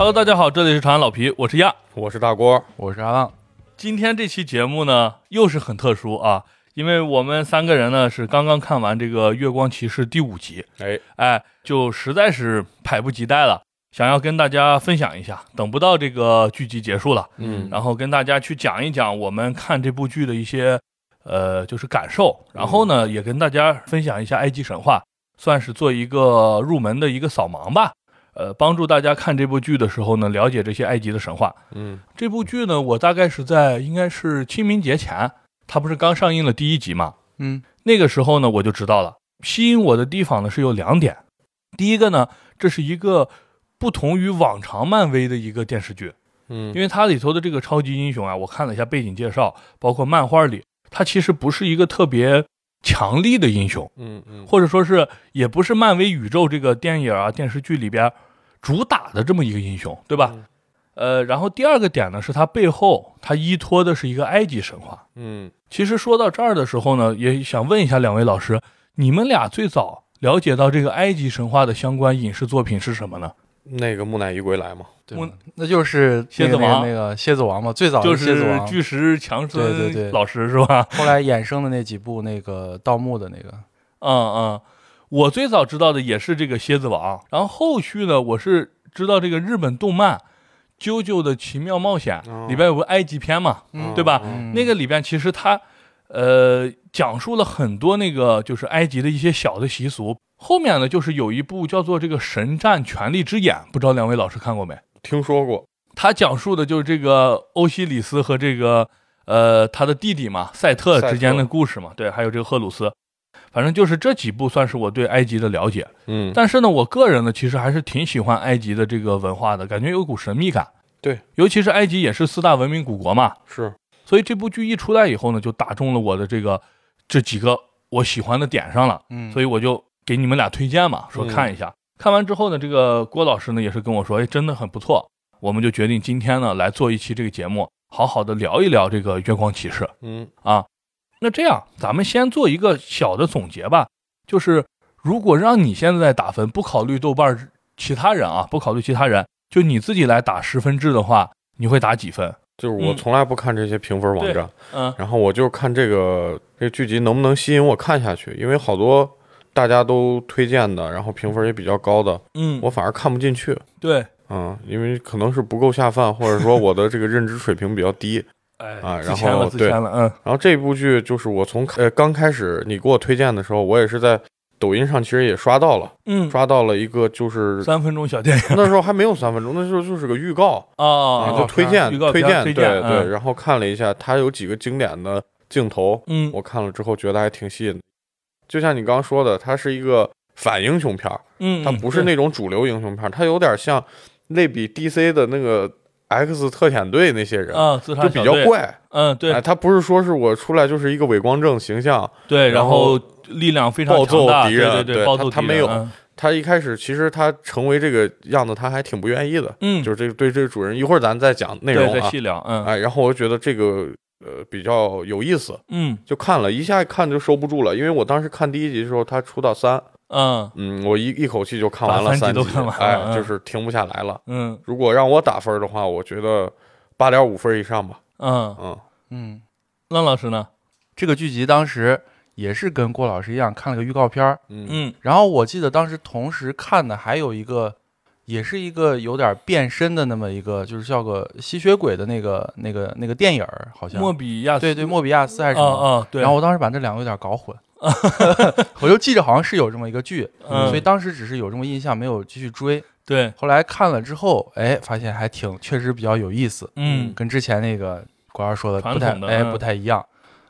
Hello，大家好，这里是长安老皮，我是亚。我是大郭，我是阿浪，今天这期节目呢，又是很特殊啊，因为我们三个人呢是刚刚看完这个《月光骑士》第五集，哎，哎，就实在是迫不及待了，想要跟大家分享一下，等不到这个剧集结束了，嗯。然后跟大家去讲一讲我们看这部剧的一些呃就是感受，然后呢也跟大家分享一下埃及神话，算是做一个入门的一个扫盲吧，呃，帮助大家看这部剧的时候呢了解这些埃及的神话。嗯这部剧呢，我大概是在应该是清明节前，它不是刚上映了第一集嘛？嗯那个时候呢，我就知道了。吸引我的地方呢是有两点，第一个呢，这是一个不同于往常漫威的一个电视剧，嗯因为它里头的这个超级英雄啊，我看了一下背景介绍，包括漫画里，它其实不是一个特别强力的英雄，嗯嗯，或者说是也不是漫威宇宙这个电影啊电视剧里边主打的这么一个英雄，对吧？嗯呃，然后第二个点呢，是它背后它依托的是一个埃及神话。嗯其实说到这儿的时候呢，也想问一下两位老师，你们俩最早了解到这个埃及神话的相关影视作品是什么呢？那个木乃伊归来嘛，对我，那就是蝎子王那个蝎子王嘛，最早就是巨石强对对森对老师是吧？后来衍生的那几部那个盗墓的那个，嗯嗯，我最早知道的也是这个蝎子王，然后后续呢，我是知道这个日本动漫《啾啾的奇妙冒险》哦里边有个埃及篇嘛，嗯对吧？嗯那个里边其实它呃讲述了很多那个就是埃及的一些小的习俗。后面呢，就是有一部叫做这个《神战权力之眼》，不知道两位老师看过没？听说过，他讲述的就是这个欧西里斯和这个呃他的弟弟嘛赛特之间的故事嘛，对，还有这个赫鲁斯，反正就是这几部算是我对埃及的了解。嗯但是呢，我个人呢其实还是挺喜欢埃及的这个文化的，感觉有股神秘感。对，尤其是埃及也是四大文明古国嘛，是，所以这部剧一出来以后呢，就打中了我的这个这几个我喜欢的点上了，嗯，所以我就给你们俩推荐嘛，说看一下。看完之后呢，这个郭老师呢也是跟我说，哎，真的很不错。我们就决定今天呢来做一期这个节目，好好的聊一聊这个月光骑士嗯啊。那这样，咱们先做一个小的总结吧，就是如果让你现在打分，不考虑豆瓣儿其他人啊，不考虑其他人，就你自己来打十分制的话，你会打几分？就是我嗯从来不看这些评分网站，嗯然后我就看这个这个剧集能不能吸引我看下去，因为好多大家都推荐的，然后评分也比较高的，嗯，我反而看不进去。对，嗯，因为可能是不够下饭，或者说我的这个认知水平比较低。哎啊然后对嗯然后这部剧就是我从呃刚开始你给我推荐的时候，我也是在抖音上其实也刷到了，嗯，刷到了一个就是三分钟小电影那时候还没有三分钟，那时候就是个预告啊啊，就推荐推荐推荐，对对。然后看了一下，它有几个经典的镜头，嗯我看了之后觉得还挺吸引的。就像你刚刚说的，它是一个反英雄片儿，嗯，它不是那种主流英雄片儿，它有点像类比 DC 的那个 X 特遣队那些人，啊，自杀就比，较怪。嗯，对哎，他不是说是我出来就是一个伪光正形象，对，然然后后力量非常暴揍敌人对对对暴揍敌他他没有嗯他一开始其实他成为这个样子，他还挺不愿意的。嗯，就是这个对这个主人，一会儿咱再讲内容啊。再细聊，嗯哎，然后我就觉得这个呃比较有意思，嗯就看了一下看就收不住了，因为我当时看第一集的时候，他出到三，嗯嗯，我一一口气就看完了把三集集，都看完了哎，嗯就是停不下来了。嗯如果让我打分的话，我觉得八点五分以上吧。嗯，嗯嗯，浪老师呢？这个剧集当时也是跟郭老师一样看了个预告片儿，嗯嗯然后我记得当时同时看的还有一个，也是一个有点变身的那么一个，就是叫个吸血鬼的那个那个那个电影儿，好像莫比亚斯，对对莫比亚斯还是啊什么。啊，对，然后我当时把这两个有点搞混，我就记着好像是有这么一个剧，嗯所以当时只是有这么印象，没有继续追。对，后来看了之后，哎，发现还挺确实比较有意思，嗯跟之前那个国儿说的不太哎不太一样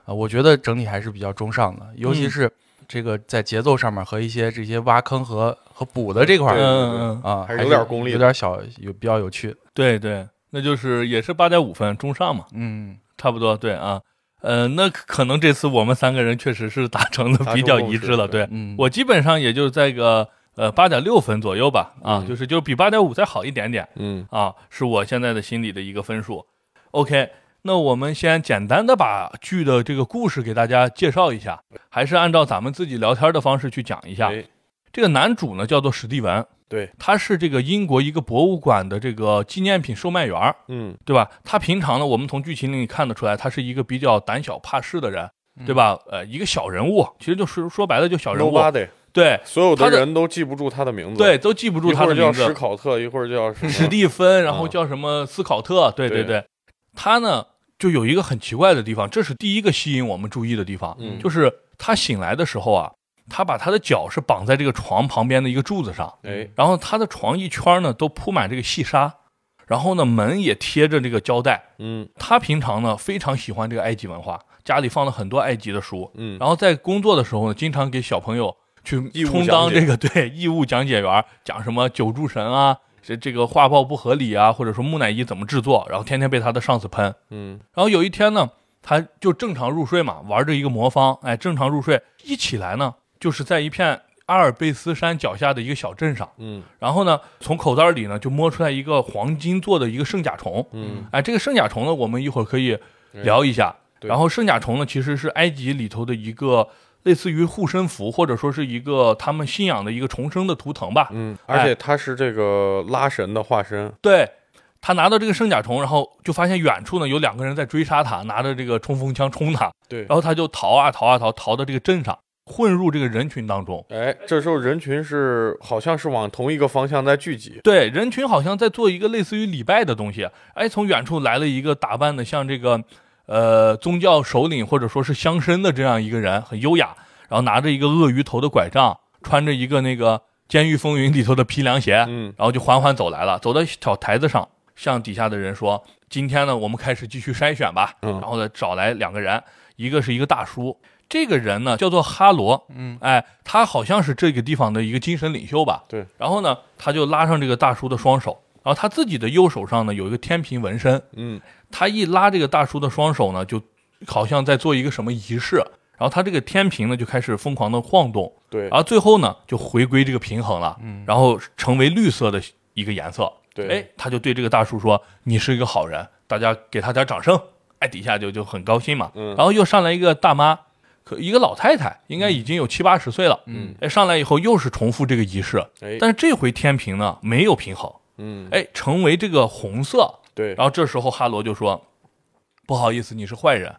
啊、我觉得整体还是比较中上的，尤其嗯是这个在节奏上面和一些这些挖坑和和补的这块对儿嗯嗯，啊，还是有点功力有点小有比较有趣。对对，那就是也是八点五分，中上嘛，嗯，差不多，对啊。呃，那可能这次我们三个人确实是达成的比较一致了，对我基本上也就在个呃八点六分左右吧，啊，嗯。就是就比八点五再好一点点嗯。啊，是我现在的心里的一个分数。OK，那我们先简单的把剧的这个故事给大家介绍一下，还是按照咱们自己聊天的方式去讲一下。哎这个男主呢叫做史蒂文，对，他是这个英国一个博物馆的这个纪念品售卖员儿，嗯。对吧？他平常呢，我们从剧情里看得出来，他是一个比较胆小怕事的人，对吧？呃，一个小人物，其实就是说白了就小人物，，nobody，对所有的他人都记不住他的名字，对，，都记不住一会儿叫他的名字。史。考特，一会儿叫史蒂芬，然后啊叫什么斯考特，对对对。对，他呢就有一个很奇怪的地方，这是第一个吸引我们注意的地方，嗯。就是他醒来的时候啊，他把他的脚是绑在这个床旁边的一个柱子上，哎，然后他的床一圈呢都铺满这个细沙，然后呢门也贴着这个胶带。嗯。他平常呢非常喜欢这个埃及文化，家里放了很多埃及的书，嗯，然后在工作的时候呢，经常给小朋友去充当这个对义务讲解员，讲什么九柱神啊，这这个画报不合理啊，或者说木乃伊怎么制作，然后天天被他的上司喷。嗯。然后有一天呢，他就正常入睡嘛，玩着一个魔方，哎，正常入睡，一起来呢，就是在一片阿尔卑斯山脚下的一个小镇上，嗯。然后呢，从口袋里呢就摸出来一个黄金做的一个圣甲虫，嗯，哎，这个圣甲虫呢，我们一会儿可以聊一下。对。然后圣甲虫呢，其实是埃及里头的一个类似于护身符，或者说是一个他们信仰的一个重生的图腾吧。嗯，而且他是这个拉神的化身，对他拿到这个圣甲虫，然后就发现远处呢有两个人在追杀他，拿着这个冲锋枪冲他，对。然后他就逃啊逃啊逃，逃到这个镇上，混入这个人群当中。哎，这时候人群是好像是往同一个方向在聚集，对，人群好像在做一个类似于礼拜的东西。哎，从远处来了一个打扮的像这个呃宗教首领或者说是乡绅的这样一个人，很优雅，然后拿着一个鳄鱼头的拐杖，穿着一个那个《监狱风云》里头的皮凉鞋，嗯然后就缓缓走来了，走到小台子上，向底下的人说：“今天呢，我们开始继续筛选吧。”嗯然后呢，找来两个人，一个是一个大叔，这个人呢叫做哈罗，嗯，哎，他好像是这个地方的一个精神领袖吧。对。然后呢，他就拉上这个大叔的双手，然后他自己的右手上呢有一个天平纹身，嗯。他一拉这个大叔的双手呢，就好像在做一个什么仪式，然后他这个天平呢就开始疯狂的晃动，对。然后最后呢就回归这个平衡了，嗯。然后成为绿色的一个颜色。对，哎，他就对这个大叔说：“你是一个好人，大家给他点掌声。”哎，底下就就很高兴嘛。嗯。然后又上来一个大妈，可一个老太太，应该已经有七八十岁了。嗯，哎，上来以后又是重复这个仪式，哎但是这回天平呢没有平衡，嗯哎，成为这个红色。对，然后这时候哈罗就说：“不好意思，你是坏人。”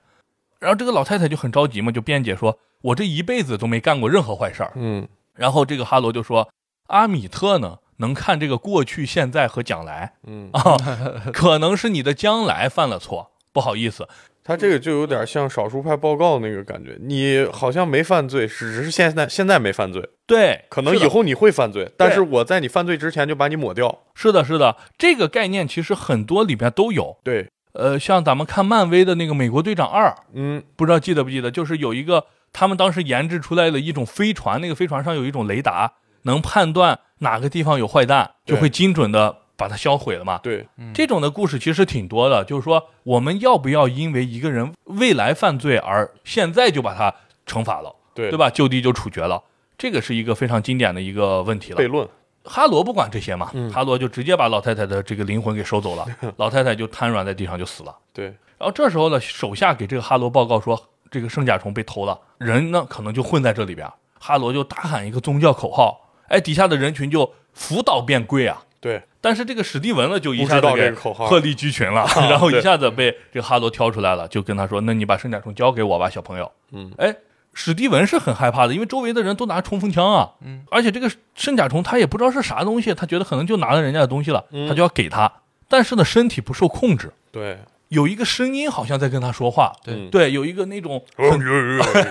然后这个老太太就很着急嘛，就辩解说：“我这一辈子都没干过任何坏事儿。嗯”然后这个哈罗就说：“阿米特呢，能看这个过去、现在和将来嗯，啊，可能是你的将来犯了错，不好意思。他这个就有点像少数派报告那个感觉，你好像没犯罪，只是现在现在没犯罪，对，可能以后你会犯罪，但是我在你犯罪之前就把你抹掉。是的，是的，这个概念其实很多里边都有。对，呃，像咱们看漫威的那个《美国队长二》，嗯不知道记得不记得，就是有一个他们当时研制出来的一种飞船，那个飞船上有一种雷达，能判断哪个地方有坏蛋，就会精准的把它销毁了嘛。对，这种的故事其实挺多的，就是说我们要不要因为一个人未来犯罪而现在就把他惩罚了，对对吧？就地就处决了，这个是一个非常经典的一个问题了悖。论。哈罗不管这些嘛，嗯哈罗就直接把老太太的这个灵魂给收走了，老太太就瘫软在地上就死了。对，然后这时候呢，手下给这个哈罗报告说，这个圣甲虫被偷了，人呢可能就混在这里边。哈罗就大喊一个宗教口号，哎，底下的人群就扶倒变跪啊。对，但是这个史蒂文呢，就一下子给鹤立鸡群了，然后一下子被这个哈罗挑出来了，就跟他说：“那你把圣甲虫交给我吧，小朋友。”嗯，哎，史蒂文是很害怕的，因为周围的人都拿冲锋枪啊，嗯，而且这个圣甲虫他也不知道是啥东西，他觉得可能就拿了人家的东西了，嗯。他就要给他，但是呢，身体不受控制，对，有一个声音好像在跟他说话，对嗯。对，有一个那种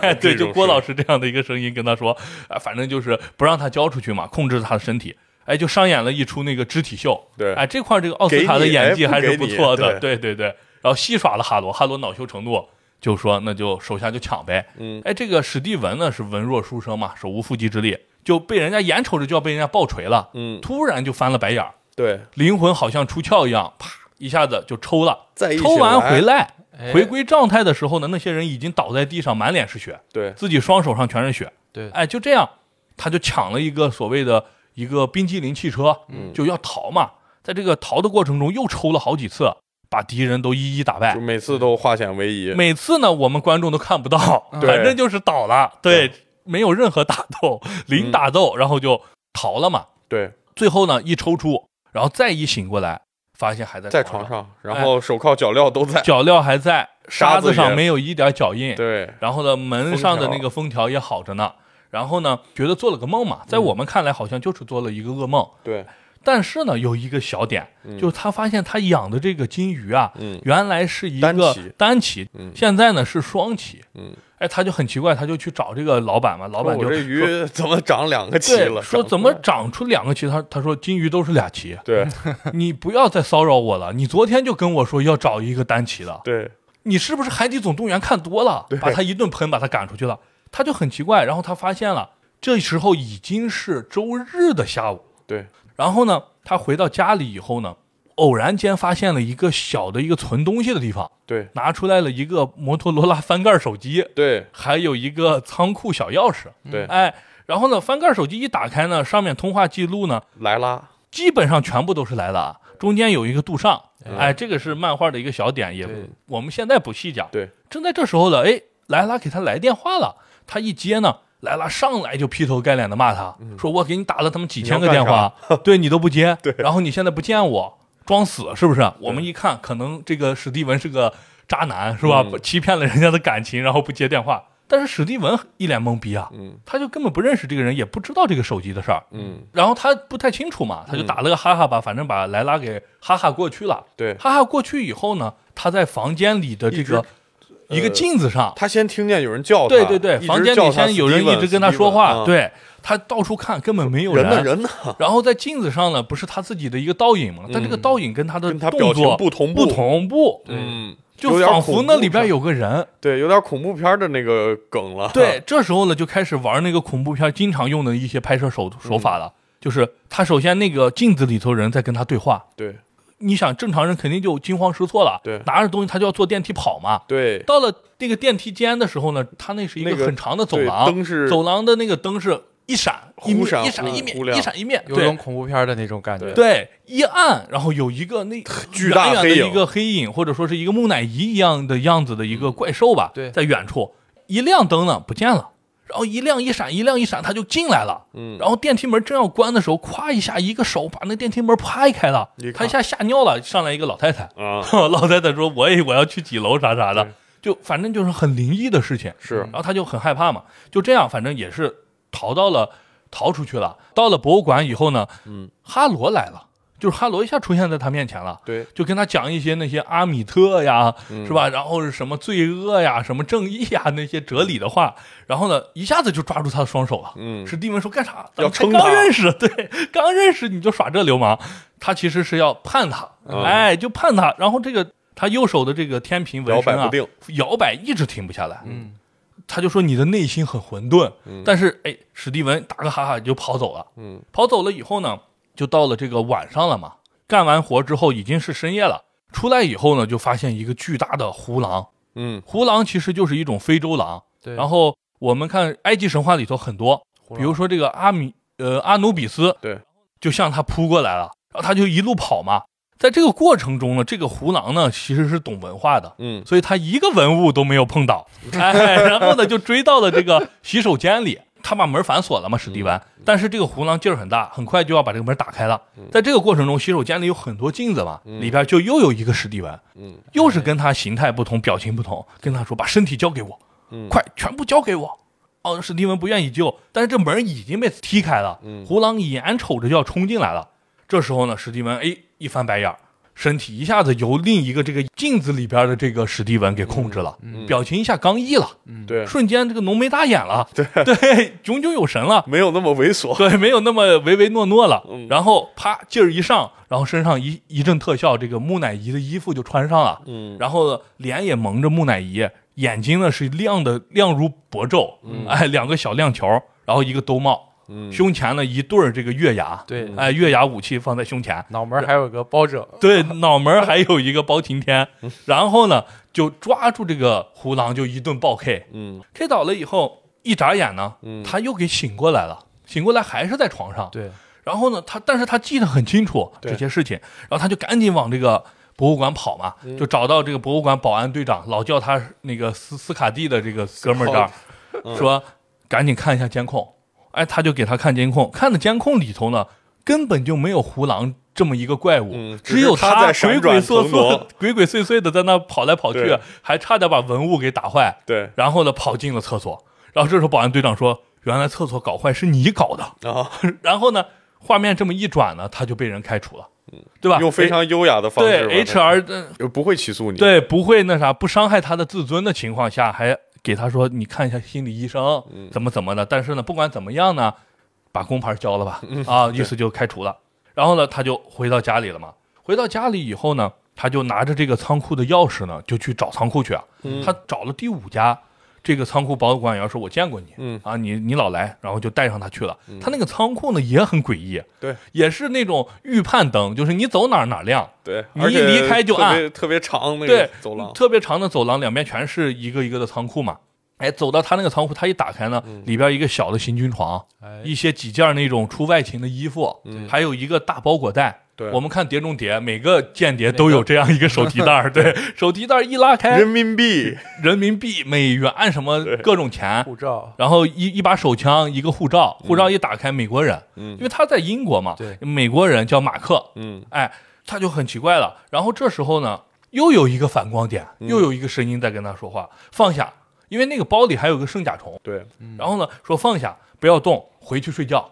哎 对，就郭老师，师这样的一个声音跟他说，啊，反正就是不让他交出去嘛，控制他的身体。哎，就上演了一出那个肢体秀。对哎，这块这个奥斯卡的演技还是哎不错的，对对对对。然后戏耍了哈罗，哈罗恼羞成怒，就说那就手下就抢呗。嗯，哎，这个史蒂文呢是文弱书生嘛，手无缚鸡之力，就被人家眼瞅着就要被人家爆锤了，嗯，突然就翻了白眼儿，对，灵魂好像出窍一样，啪一下子就抽了。再抽完回来，来，哎回归状态的时候呢，那些人已经倒在地上，满脸是血，对，自己双手上全是血。对，哎，就这样，他就抢了一个所谓的一个冰激凌汽车，嗯就要逃嘛。在这个逃的过程中，又抽了好几次，把敌人都一一打败就。每次都化险为夷。每次呢，我们观众都看不到，嗯反正就是倒了，对对，没有任何打斗，零打斗，然后就逃了嘛。对，最后呢一抽出，然后再一醒过来，发现还在在床床上，然后手铐脚镣都在。脚镣还在，沙子上没有一点脚印，对，然后呢，门上的那个封条也好着呢。然后呢，觉得做了个梦嘛，在我们看来好像就是做了一个噩梦。对，但是呢，有一个小点，就是他发现他养的这个金鱼啊，嗯原来是一个单鳍现在呢是双鳍。嗯，哎，他就很奇怪，他就去找这个老板嘛，老板就说这鱼怎么长两个鳍了？说怎么长出来长出两个鳍？他他说金鱼都是俩鳍，对 你不要再骚扰我了。你昨天就跟我说要找一个单鳍的，对，你是不是《海底总动员》看多了，把他一顿喷，把他赶出去了？他就很奇怪，然后他发现了，这时候已经是周日的下午。对，然后呢，他回到家里以后呢，偶然间发现了一个小的一个存东西的地方，对。拿出来了一个摩托罗拉翻盖手机，对。还有一个仓库小钥匙。对，哎，然后呢，翻盖手机一打开呢，上面通话记录呢，莱拉，基本上全部都是莱拉，中间有一个杜尚，嗯。哎，这个是漫画的一个小点，也我们现在不细讲。对，正在这时候呢，哎，莱拉给他来电话了，他一接呢，莱拉上来就劈头盖脸的骂他，说我给你打了他们几千个电话，对你都不接，对然后你现在不见我，装死是不是？我们一看，可能这个史蒂文是个渣男，是吧？嗯欺骗了人家的感情，然后不接电话。但是史蒂文一脸懵逼啊，嗯他就根本不认识这个人，也不知道这个手机的事儿。嗯，然后他不太清楚嘛，他就打了个哈哈吧，反正把莱拉给哈哈过去了。对，哈哈过去以后呢，他在房间里的这个一个镜子上，他先听见有人叫他，对对对，房间里先有人一直跟他说话，嗯，对他到处看，根本没有人。呢人呢，然后在镜子上呢，不是他自己的一个倒影嘛，但这个倒影跟他的跟他动作表情不同步。不同步，嗯，就仿佛那里边有个人。对，有点恐怖片的那个梗了，对，这时候呢就开始玩那个恐怖片经常用的一些拍摄手手法了，就是他首先那个镜子里头人在跟他对话，对你想正常人肯定就惊慌失措了，对拿着东西他就要坐电梯跑嘛。对到了那个电梯间的时候呢，他那是一个个很长的走对廊，灯是走廊的那个灯是一闪一闪一闪一灭一闪一灭，有种对恐怖片的那种感觉。对，一按，然后有一个那巨大远远的一个黑影，或者说是一个木乃伊一样的样子的一个怪兽吧，对在远处一亮灯呢不见了。然后一亮一闪，一亮一闪，他就进来了。嗯。然后电梯门正要关的时候，咵一下，一个手把那电梯门啪一开了。他一下吓尿了。上来一个老太太，啊，老太太说：“我也我要去几楼啥啥的，就反正就是很灵异的事情。”是。然后他就很害怕嘛，就这样，反正也是逃到了，逃出去了。到了博物馆以后呢，嗯，哈罗来了，就是哈罗一下出现在他面前了。对，就跟他讲一些那些阿米特呀，嗯是吧？然后是什么罪恶呀、什么正义呀那些哲理的话，然后呢，一下子就抓住他的双手了。嗯史蒂文说干啥？咱要们才刚认识，对，刚认识你就耍这流氓。他其实是要判他，嗯哎，就判他。然后这个他右手的这个天平纹身啊摇摆不，定，摇摆一直停不下来。嗯，他就说你的内心很混沌，嗯但是哎，史蒂文打个哈哈就跑走了。嗯跑走了以后呢，就到了这个晚上了嘛。干完活之后已经是深夜了，出来以后呢，就发现一个巨大的胡狼。嗯胡狼其实就是一种非洲狼。对。然后我们看埃及神话里头很多，比如说这个阿米呃阿努比斯，对，就向他扑过来了，然后他就一路跑嘛。在这个过程中呢，这个胡狼呢其实是懂文化的，嗯所以他一个文物都没有碰到，哎，然后呢就追到了这个洗手间里，他把门反锁了嘛，史蒂文。嗯。但是这个胡狼劲儿很大，很快就要把这个门打开了。在这个过程中，洗手间里有很多镜子嘛，嗯。里边就又有一个史蒂文，嗯。又是跟他形态不同、表情不同，跟他说把身体交给我，嗯，快全部交给我。哦，史蒂文不愿意救，但是这门已经被踢开了，嗯。胡狼眼瞅着就要冲进来了。这时候呢，史蒂文哎一翻白眼儿，身体一下子由另一个这个镜子里边的这个史蒂文给控制了，嗯表情一下刚毅了，对，瞬间这个浓眉大眼了，对。对，炯炯有神了，没有那么猥琐，对，没有那么唯唯诺诺了。嗯。然后啪劲儿一上，然后身上一一阵特效，这个木乃伊的衣服就穿上了，嗯。然后脸也蒙着木乃伊，眼睛呢是亮的亮如薄昼，哎，两个小亮球，然后一个兜帽，嗯。胸前呢一对儿这个月牙，对，哎，月牙武器放在胸前，脑门还有个包拯，对，脑门儿还有一个包青天，然后呢就抓住这个胡狼就一顿暴 K，K 嗯。倒了以后一眨眼呢，嗯。他又给醒过来了，醒过来还是在床上，对，然后呢，他但是他记得很清楚这些事情，然后他就赶紧往这个博物馆跑嘛，嗯。就找到这个博物馆保安队长，老叫他那个斯斯卡蒂的这个哥们儿这儿，嗯说赶紧看一下监控。哎，他就给他看监控，看的监控里头呢，根本就没有胡狼这么一个怪物，嗯只有他在鬼鬼祟祟、鬼鬼祟祟的在那跑来跑去，还差点把文物给打坏。对然后呢，跑进了厕所。然后这时候保安队长说：“原来厕所搞坏是你搞的。啊，” 然后呢，画面这么一转呢，他就被人开除了，对吧？用非常优雅的方式对 HR 的呃不会起诉你。对不会那啥不伤害他的自尊的情况下，还给他说你看一下心理医生嗯怎么怎么的。但是呢，不管怎么样呢，把工牌交了吧，嗯啊，意思就开除了。然后呢，他就回到家里了嘛。回到家里以后呢，他就拿着这个仓库的钥匙呢，就去找仓库去啊。嗯他找了第五家，这个仓库保管员说：“我见过你，嗯啊，你你老来。”然后就带上他去了。他那个仓库呢也很诡异，对也是那种预判灯，就是你走哪儿哪儿亮。对，你一离开就特暗别特别长那对个走廊。特别长的走廊，两边全是一个一个的仓库嘛。哎，走到他那个仓库，他一打开呢，里边一个小的行军床，哎一些几件那种出外勤的衣服，还有一个大包裹袋。对。我们看《碟中谍》，每个间谍都有这样一个手提袋儿，对，手提袋儿一拉开，人民币，人民币、美元什么各种钱，护照，然后一一把手枪，一个护照，护照一打开，美国人，嗯。因为他在英国嘛，对。美国人叫马克，嗯。哎，他就很奇怪了。然后这时候呢，又有一个反光点，嗯。又有一个声音在跟他说话，放下，因为那个包里还有个圣甲虫。对，然后呢，说放下，不要动，回去睡觉。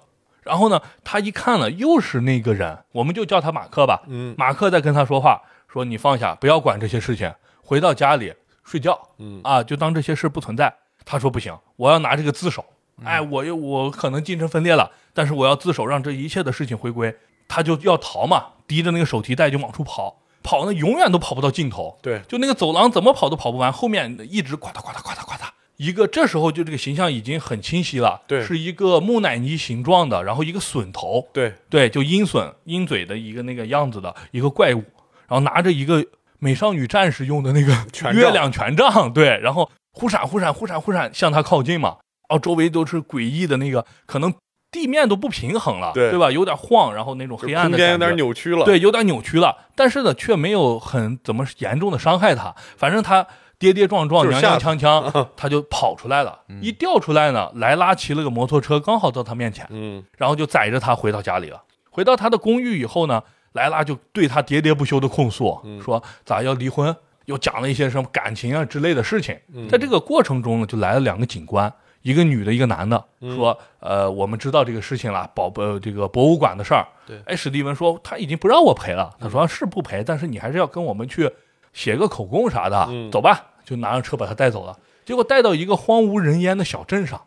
然后呢，他一看了，又是那个人，我们就叫他马克吧。嗯马克在跟他说话，说你放下，不要管这些事情，回到家里睡觉。嗯啊，就当这些事不存在。他说不行，我要拿这个自首。哎，我又我可能精神分裂了，但是我要自首，让这一切的事情回归。他就要逃嘛，提着那个手提袋就往出跑，跑呢永远都跑不到尽头。对就那个走廊怎么跑都跑不完，后面一直呱嗒呱嗒呱嗒呱嗒。一个这时候就这个形象已经很清晰了，对。是一个木乃伊形状的，然后一个笋头，对，对，就鹰隼鹰嘴的一个那个样子的一个怪物，然后拿着一个美少女战士用的那个 月亮权杖，对，然后忽闪忽闪忽闪忽闪向他靠近嘛，然后周围都是诡异的那个，可能地面都不平衡了，对。对吧？有点晃，然后那种黑暗空间有的感觉点扭曲了。，对，有点扭曲了，但是呢，却没有很怎么严重的伤害他，反正他跌跌撞撞、踉踉跄跄，他就跑出来了。一掉出来呢，莱拉骑了个摩托车，刚好到他面前，嗯然后就载着他回到家里了。回到他的公寓以后呢，莱拉就对他喋喋不休的控诉，说咋要离婚，又讲了一些什么感情啊之类的事情。在这个过程中呢，就来了两个警官，一个女的，一个男的，说，呃，我们知道这个事情了，保呃这个博物馆的事儿。对哎，史蒂文说他已经不让我赔了，他说是不赔，但是你还是要跟我们去写个口供啥的，嗯。走吧，就拿着车把他带走了。结果带到一个荒无人烟的小镇上，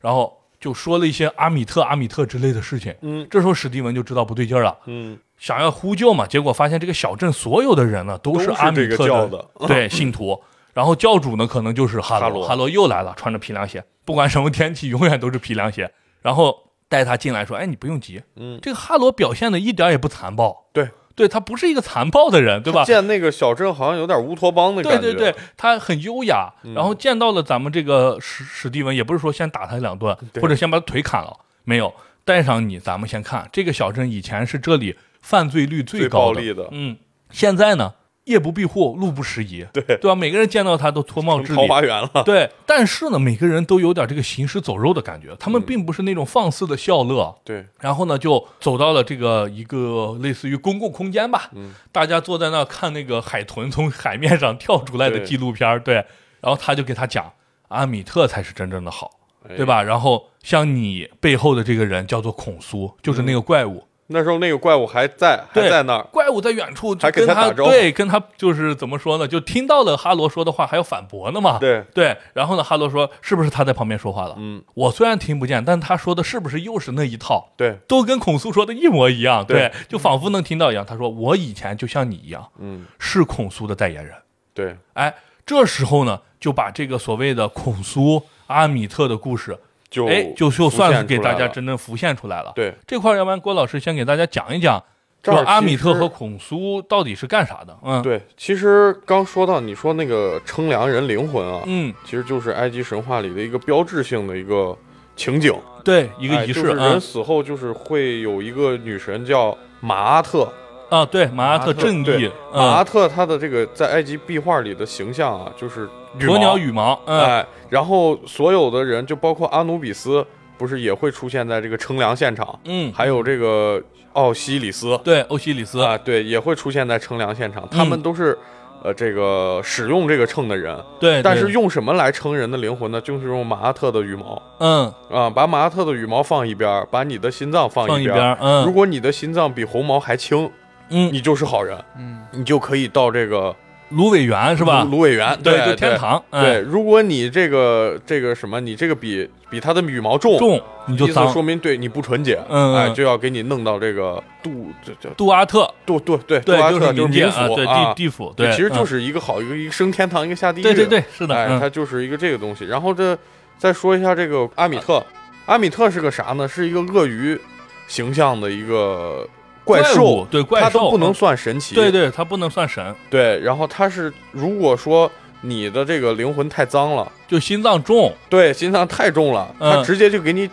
然后就说了一些阿米特、阿米特之类的事情。嗯。这时候史蒂文就知道不对劲儿了，嗯，想要呼救嘛，结果发现这个小镇所有的人呢都是阿米特教的。对信徒，然后教主呢可能就是哈罗，哈罗。哈罗又来了，穿着皮凉鞋，不管什么天气，永远都是皮凉鞋，然后带他进来说：“哎，你不用急，嗯，这个哈罗表现的一点也不残暴，对，对他不是一个残暴的人，对吧？见那个小镇好像有点乌托邦的对感觉。对对，他很优雅，嗯。然后见到了咱们这个史史蒂文，也不是说先打他两顿，或者先把他腿砍了，没有。带上你，咱们先看。这个小镇以前是这里犯罪率最高的，暴力的，嗯，现在呢夜不闭户，路不拾遗，对对吧？每个人见到他都脱帽致桃，花源了。对，但是呢，每个人都有点这个行尸走肉的感觉，他们嗯并不是那种放肆的笑乐，对，然后呢，就走到了这个一个类似于公共空间吧，嗯大家坐在那儿看那个海豚从海面上跳出来的纪录片儿，对，然后他就给他讲，阿米特才是真正的好，哎对？吧？然后像你背后的这个人叫做孔苏，就是那个怪物，那时候那个怪物还在，还在那儿。怪物在远处就还给跟他他打招呼对，跟他就是怎么说呢？就听到了哈罗说的话，还要反驳呢嘛。对，对，然后呢，哈罗说是不是他在旁边说话了？嗯，我虽然听不见，但他说的是不是又是那一套？对，都跟孔苏说的一模一样，对对，就仿佛能听到一样。他说：“我以前就像你一样，嗯，是孔苏的代言人。对，”哎，这时候呢，就把这个所谓的孔苏阿米特的故事，就哎，就就算是给大家真正浮现出来了。对，这块儿，要不然郭老师先给大家讲一讲，这儿说阿米特和孔苏到底是干啥的？嗯，，对，其实刚说到你说那个称量人灵魂啊，嗯，其实就是埃及神话里的一个标志性的一个情景，对，一一个仪式就是人啊死后就是会有一个女神叫马阿特，啊，对，马阿特马阿特正义，，马阿嗯，特他的这个在埃及壁画里的形象啊，就是鸵鸟羽毛，嗯，哎，然后所有的人就包括阿努比斯，不是也会出现在这个称量现场，嗯，还有这个奥西里斯对欧西里斯，啊，对，也会出现在称量现场，他们嗯都是。呃，这个使用这个秤的人，对，但是用什么来称人的灵魂呢？就是用马阿特的羽毛嗯啊，把马阿特的羽毛放一边，把你的心脏放一边儿。放一边，嗯，如果你的心脏比红毛还轻，嗯。你就是好人，嗯。你就可以到这个芦苇园是吧？芦芦苇园，对，对就天。堂，对，如果你这个这个什么，你这个比比它的羽毛重，重你就脏意思说。明对你不纯洁，嗯嗯。哎，就要给你弄到这个杜这这杜阿特，杜杜对杜，阿特就是民民府对啊地地府，对，其实就嗯是一个好一个一个升天堂，一个下地狱，对对对，是的，哎，嗯。它就是一个这个东西。然后这再说一下这个阿米特，阿米特是个啥呢？是一个鳄鱼形象的一个怪物兽，对怪兽它都不能嗯算神奇。对对，它不能算神，对然后它是如果说你的这个灵魂太脏了，就心脏重，对，心脏太重了，嗯它直接就给你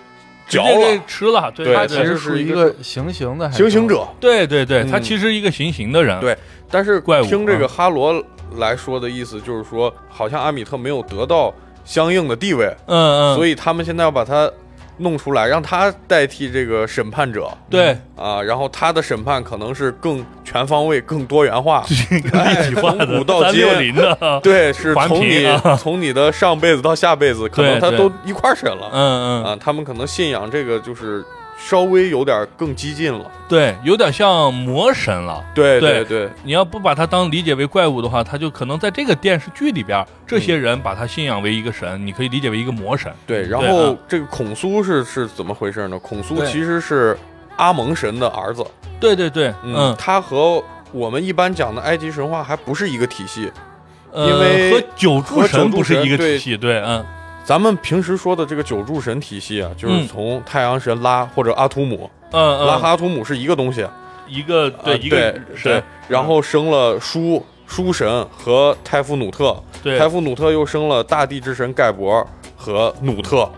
嚼直接给了。吃了，对对它它它其实是一个行刑的还是行刑者，对对对，他嗯其实一个行刑的人，对但是听这个嗯哈罗来说的意思就是说，好像阿米特没有得到相应的地位，嗯嗯，所以他们现在要把他弄出来，让他代替这个审判者。对，啊，然后他的审判可能是更全方位、更多元化。立体化从的古到今的，对，是从你啊。从你的上辈子到下辈子，可能他都一块儿审了。嗯嗯，啊。他们可能信仰这个就是稍微有点更激进了。对，有点像魔神了。对对对，你要不把它当理解为怪物的话，他就可能在这个电视剧里边，这些人把他信仰为一个神，你可以理解为一个魔神。对。然后啊这个孔苏是是怎么回事呢？孔苏其实是阿蒙神的儿子，对对对，嗯嗯，，他和我们一般讲的埃及神话还不是一个体系。呃因为和九柱神不是一个体系，对，嗯，咱们平时说的这个九柱神体系啊，就是嗯。从太阳神拉或者阿图姆，嗯嗯，拉和阿图姆是一个东西，一个对啊一个对神，然后生了舒舒神和泰夫努特，对。泰夫努特又生了大地之神盖博和努特，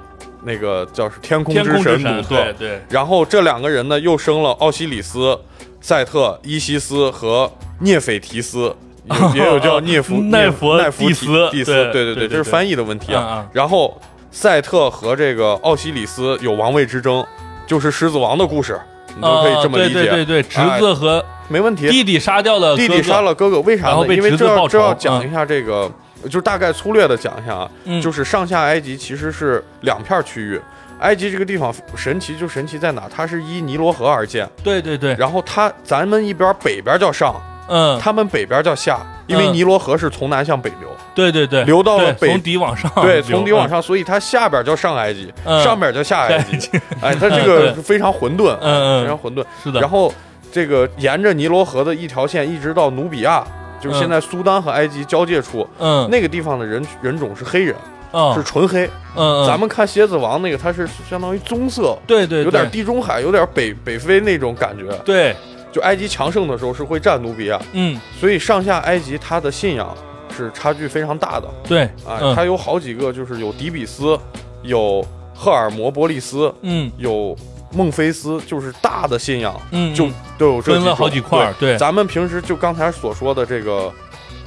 那个叫是天空天空之神努特。对，对，然后这两个人呢又生了奥西里斯、赛特、伊西斯和涅斐提斯。也也有叫涅夫 奈佛奈弗提蒂斯蒂斯，对对对这是翻译的问题啊。然后赛特和这个奥西里斯有王位之争，就是狮子王的故事，你都可以这么理解，啊对对对对，侄哎子和没问题。弟弟杀掉了弟弟杀了哥哥，为啥因为这要这要讲一下这个，就大概粗略的讲一下啊，嗯就是上下埃及其实是两片区域。埃及这个地方神奇就神奇在哪？它是依尼罗河而建，对对对，然后它咱们一边北边叫上，嗯，他们北边叫下，因为嗯。尼罗河是从南向北流，对对对，流到了北从底往上，对，从底往，上，所以它下边叫上埃及，嗯。上边叫下埃及。下哎，它这嗯个 非常混沌，啊嗯嗯。非常混沌。是的，然后这个沿着尼罗河的一条线一直到努比亚，就是现在苏丹和埃及交界处，嗯，那个地方的人人种是黑人，嗯。是纯黑。嗯，嗯。咱们看蝎子王那个，它是相当于棕色，对对。有点地中海，有点北北非那种感觉。对，就埃及强盛的时候是会占努比亚，嗯所以上下埃及它的信仰是差距非常大的。对，啊，嗯它有好几个，就是有底比斯，有赫尔摩波利斯，嗯有孟菲斯，就是大的信仰，嗯，就嗯都有这分了好几块儿，对，对，咱们平时就刚才所说的这个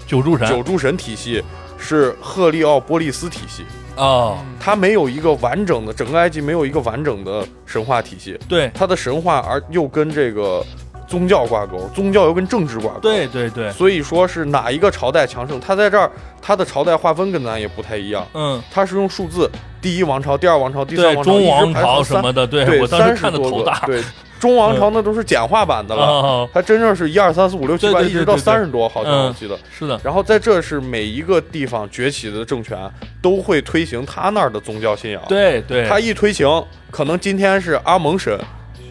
九柱神九柱神体系是赫利奥波利斯体系，哦，它没有一个完整的，整个埃及没有一个完整的神话体系，对它的神话而又跟这个宗教挂钩，宗教又跟政治挂钩，对对对，所以说是哪一个朝代强盛，它在这儿它的朝代划分跟咱也不太一样。嗯，它是用数字，第一王朝、第二王朝、第三，王朝，中王一直排到三，朝什么的，对对，我当时三十多个看的头大，对，中王朝那都是简化版的了，哦，它真正是一二三四五六七八，对对一直到对对。三十多，好像嗯我记得。是的，然后在这是每一个地方崛起的政权都会推行他那儿的宗教信仰，对对，他一推行，可能今天是阿蒙神。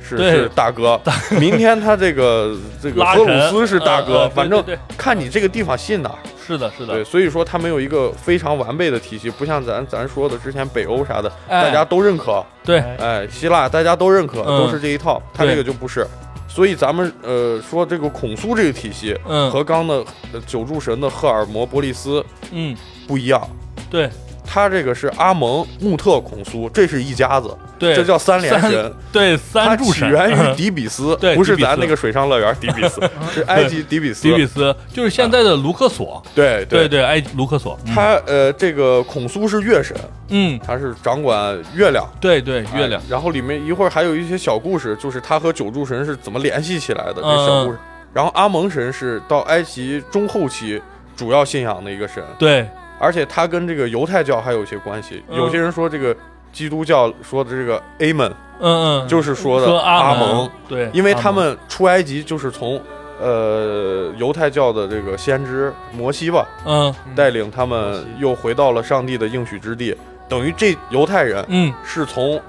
是是大哥，明天他这个 这个荷鲁斯是大哥，反正看你这个地方信哪儿。是的，是的。对，的，所以说他没有一个非常完备的体系，不像咱咱说的之前北欧啥的，哎大家都认可。对，哎，希腊大家都认可，嗯都是这一套，他这个就不是。所以咱们呃说这个孔苏这个体系嗯和刚的呃九柱神的赫尔摩波利斯嗯，不一样，对，他这个是阿蒙、穆特、孔苏，这是一家子，对，这叫三连神。对它起三柱神，源于底比斯，对不是咱那个水上乐园底比斯，是埃及底比斯。迪比斯就是现在的卢克索，对对，对，埃及卢克索，嗯。他呃，这个孔苏是月神，嗯，他是掌管月亮。对对，月亮。哎，然后里面一会儿还有一些小故事，就是他和九柱神是怎么联系起来的这嗯。小故事。然后阿蒙神是到埃及中后期主要信仰的一个神，对，而且他跟这个犹太教还有一些关系。嗯。有些人说这个基督教说的这个 Amen 嗯嗯，就是说的阿蒙，对，因为他们出埃及就是从呃犹太教的这个先知摩西吧嗯。带领他们又回到了上帝的应许之地，等于这犹太人嗯。是从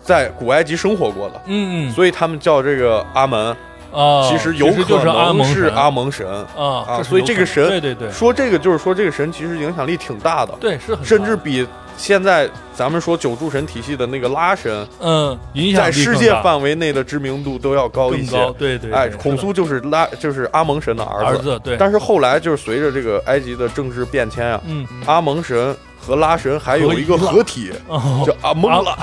在古埃及生活过的，嗯嗯。所以他们叫这个阿门，啊，其实有可就是阿能是蒙神阿蒙神。啊啊所以这个神对对对说这个就是说这个神其实影响力挺大的，对是很甚至比现在咱们说九柱神体系的那个拉神，嗯影响在世界范围内的知名度都要高一些。对对，哎，孔苏就是拉就是阿蒙神的儿子，儿子对，但是后来就是随着这个埃及的政治变迁啊，嗯阿蒙神和拉神还有一个合体，哦叫阿蒙拉，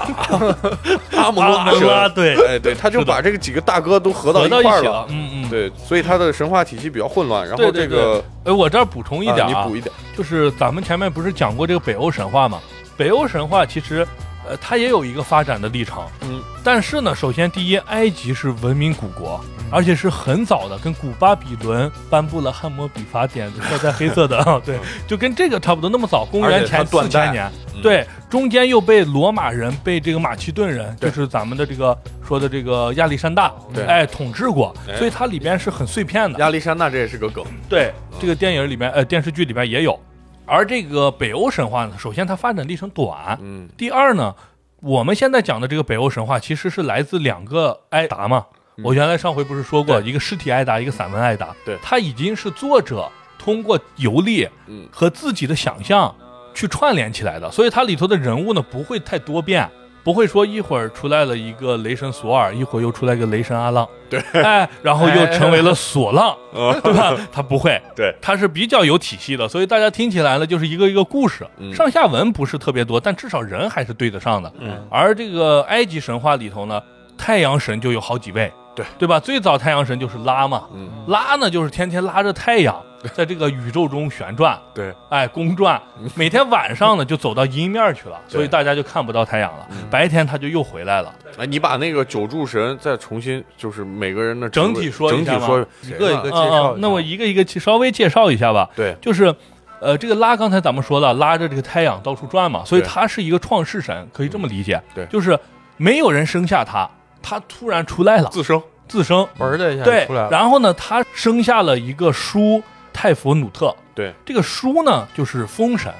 阿蒙拉。对哎，对，他就把这个几个大哥都合到一块儿了。嗯嗯，对，所以他的神话体系比较混乱。然后这个哎，我这儿补充一点啊啊你补，一点，就是咱们前面不是讲过这个北欧神话吗？北欧神话其实，呃，它也有一个发展的历程。嗯，但是呢，首先第一，埃及是文明古国，而且是很早的，跟古巴比伦颁布了汉谟比法典，刻在黑色的啊，对，就跟这个差不多，那么早，公元前四千年。嗯对，中间又被罗马人、被这个马其顿人，就是咱们的这个说的这个亚历山大，对哎，统治过，哎所以它里边是很碎片的。亚历山大这也是个梗。对，这个电影里面，呃，电视剧里边也有。而这个北欧神话呢，首先它发展历程短，嗯。第二呢，我们现在讲的这个北欧神话其实是来自两个埃达嘛。我原来上回不是说过，一个尸体埃达，一个散文埃达。对。它已经是作者通过游历嗯。和自己的想象去串联起来的，所以它里头的人物呢不会太多变。不会说一会儿出来了一个雷神索尔，一会儿又出来个雷神阿浪，对，哎，然后又成为了索浪，啊对吧？他不会，对，他是比较有体系的，所以大家听起来呢就是一个一个故事，嗯。上下文不是特别多，但至少人还是对得上的。嗯。而这个埃及神话里头呢，太阳神就有好几位，对。对吧？最早太阳神就是拉嘛，嗯，拉呢就是天天拉着太阳 在这个宇宙中旋转，对，哎，公转，每天晚上呢就走到阴面去了，所以大家就看不到太阳了。白天它就又回来了。哎，你把那个九柱神再重新，就是每个人的整体说一下吗整体说一个一个介绍嗯嗯那我一个一个介稍微介绍一下吧。对，就是，呃，这个拉刚才咱们说了，拉着这个太阳到处转嘛，所以对他是一个创世神，可以这么理解。对。就是没有人生下他，他突然出来了，自生，自生。嘣的一下对出来，了，然后呢，他生下了一个叔泰佛努特。对，这个书呢就是风神，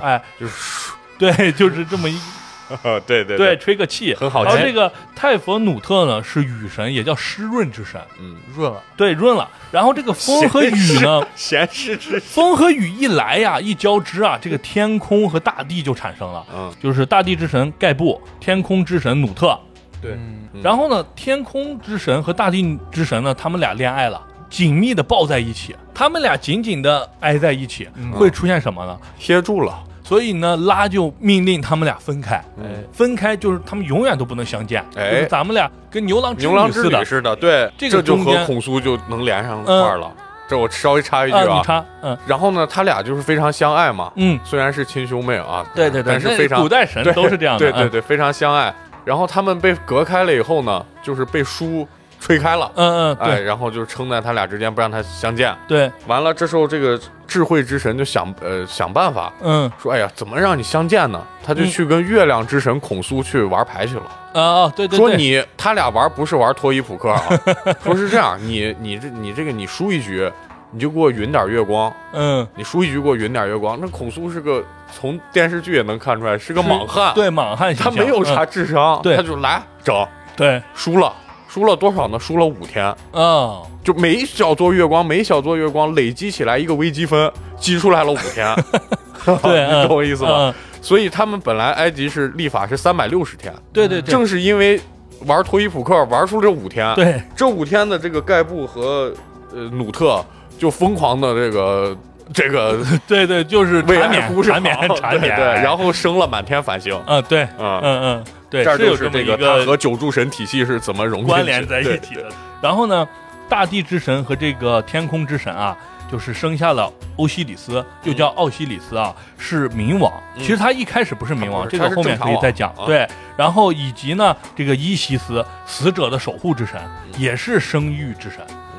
哎，就是 对，就是这么一 对对对，吹个气，很好听然后这个泰佛努特呢是雨神，也叫湿润之神，嗯，润了，对，润了。然后这个风和雨呢，闲湿之，风和雨一来呀，一交织啊，这个天空和大地就产生了，嗯，就是大地之神盖布，天空之神努特。对，然后呢，天空之神和大地之神呢，他们俩恋爱了。紧密的抱在一起，他们俩紧紧的挨在一起，嗯。会出现什么呢？贴住了，所以呢，拉就命令他们俩分开，嗯哎，分开就是他们永远都不能相见，哎。就是咱们俩跟牛郎织牛郎织女似的。似的，对，这个就和孔苏就能连上一块儿了。这我稍微插一句啊，你啊，插，嗯。然后呢，他俩就是非常相爱嘛，嗯，虽然是亲兄妹啊，对对对，但是非常古代神都是这样的，嗯对对对，非常相爱。然后他们被隔开了以后呢，就是被书吹开了，嗯嗯，哎，然后就是撑在他俩之间，不让他相见。对，完了，这时候这个智慧之神就想呃想办法嗯。说，哎呀，怎么让你相见呢？他就嗯去跟月亮之神孔苏去玩牌去了。啊啊，对对对，说你他俩玩不是玩脱衣扑克啊，说是这样，你你这你这个你输一局，你就给我匀点月光，嗯，你输一局给我匀点月光。那孔苏是个从电视剧也能看出来是个莽汉，对莽汉他没有啥智商，对。他就来整对。输了，输了多少呢？输了五天，啊，就每一小座月光，每一小座月光累积起来一个微积分，积出来了五天。对，你嗯懂我意思吧？嗯所以他们本来埃及是立法是三百六十天，对对对，正是因为玩脱衣扑克玩出这五天，对，这五天的这个盖布和呃努特就疯狂的这个这个对对，就是缠绵缠绵缠绵，对对，然后生了满天繁星。嗯对，嗯，嗯嗯对，这儿就是这个这么一个它和九柱神体系是怎么融关联在一起的。然后呢，大地之神和这个天空之神啊，就是生下了欧西里斯，又叫奥西里斯啊，是冥王。嗯其实他一开始不是冥王，这个后面可以再讲对，然后以及呢，这个伊西斯，死者的守护之神，也是生育之神，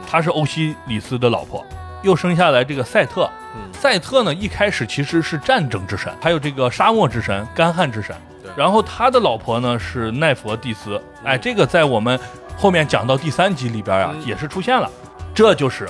他是欧西里斯的老婆。又生下来这个赛特，嗯赛特呢一开始其实是战争之神，还有这个沙漠之神、干旱之神对。然后他的老婆呢是奈佛蒂斯，哎，这个在我们后面讲到第三集里边啊、嗯。也是出现了，这就是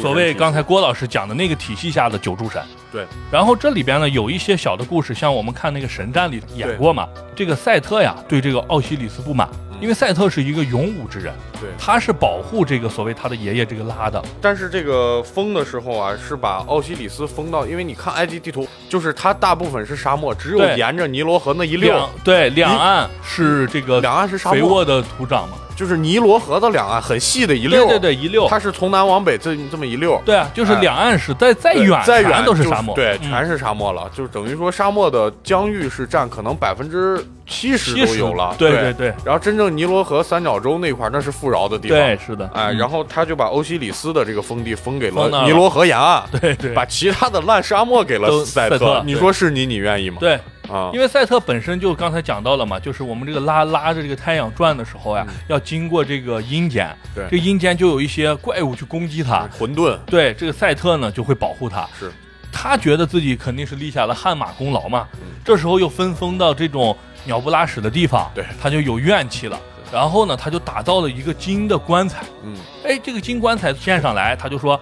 所谓刚才郭老师讲的那个体系下的九柱神。对，然后这里边呢有一些小的故事，像我们看那个神战里演过嘛，这个赛特呀对这个奥西里斯不满，因为赛特是一个勇武之人，对。他是保护这个所谓他的爷爷这个拉的，但是这个封的时候啊，是把奥西里斯封到，因为你看埃及地图，就是它大部分是沙漠，只有沿着尼罗河那一溜，对两岸是这个两岸是沙漠，肥沃的土壤嘛，就是尼罗河的两岸很细的一溜，对对对，一溜，它是从南往北这这么一溜。对啊，就是哎两岸是再再远再远都是沙漠，对，嗯全是沙漠了，就等于说沙漠的疆域是占可能百分之七十都有了，对对对对然后真正尼罗河三角洲那块儿那是富饶的地方，对，是的，哎，嗯然后他就把欧西里斯的这个封地封给了了尼罗河沿岸，对对把其他的烂沙漠给了都赛赛特你说是你，你愿意吗？对，啊，因为赛特本身就刚才讲到了嘛，就是我们这个拉拉着这个太阳转的时候呀，要经过这个阴间，嗯对。这阴间就有一些怪物去攻击他，混沌对，这个赛特呢就会保护他，是。他觉得自己肯定是立下了汗马功劳嘛，嗯。这时候又分封到这种鸟不拉屎的地方，对。他就有怨气了。然后呢，他就打造了一个金的棺材，嗯，哎，这个金棺材献上来，他就说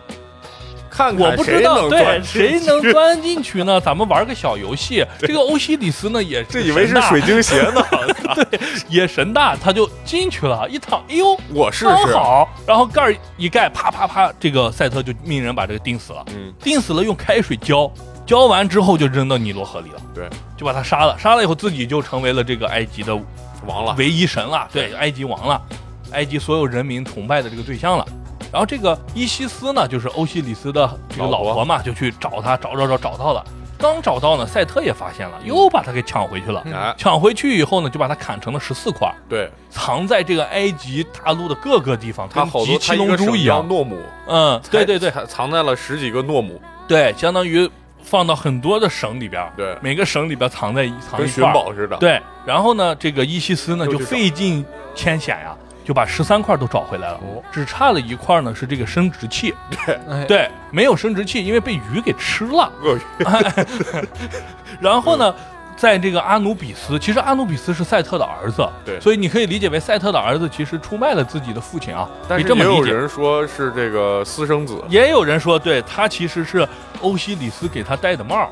看看我不知道，谁能对，钻谁能钻进去呢？咱们玩个小游戏。这个欧西里斯呢，也这以为是水晶鞋呢，对也神大，他就进去了，一躺，哎呦，我试试，刚好，然后盖儿一盖，啪啪啪，这个赛特就命人把这个钉死了，嗯，钉死了，用开水浇，浇完之后就扔到尼罗河里了，对，就把他杀了，杀了以后自己就成为了这个埃及的王了，唯一神了，对，埃及王了，埃及所有人民崇拜的这个对象了。然后这个伊西斯呢，就是欧西里斯的这个老老婆婆嘛，就去找他，找找找找到了。刚找到呢，赛特也发现了，又把他给抢回去了。哎，抢回去以后呢，就把他砍成了十四块，对藏在这个埃及大陆的各个地方，他好多他一个省龙珠一样。诺姆，嗯，对对对藏藏在了十几个诺姆，对，相当于放到很多的省里边儿，对每个省里边藏在一藏跟寻一块儿。宝似的，对，然后呢，这个伊西斯呢就费尽千险呀，就把十三块都找回来了，哦只差了一块呢是这个生殖器。哎，对，没有生殖器，因为被鱼给吃了。鳄鱼，然后呢，在这个阿努比斯，其实阿努比斯是赛特的儿子，对。所以你可以理解为赛特的儿子其实出卖了自己的父亲啊，但是也有。人说是这个私生子，也有人说，对他其实是欧西里斯给他戴的帽儿，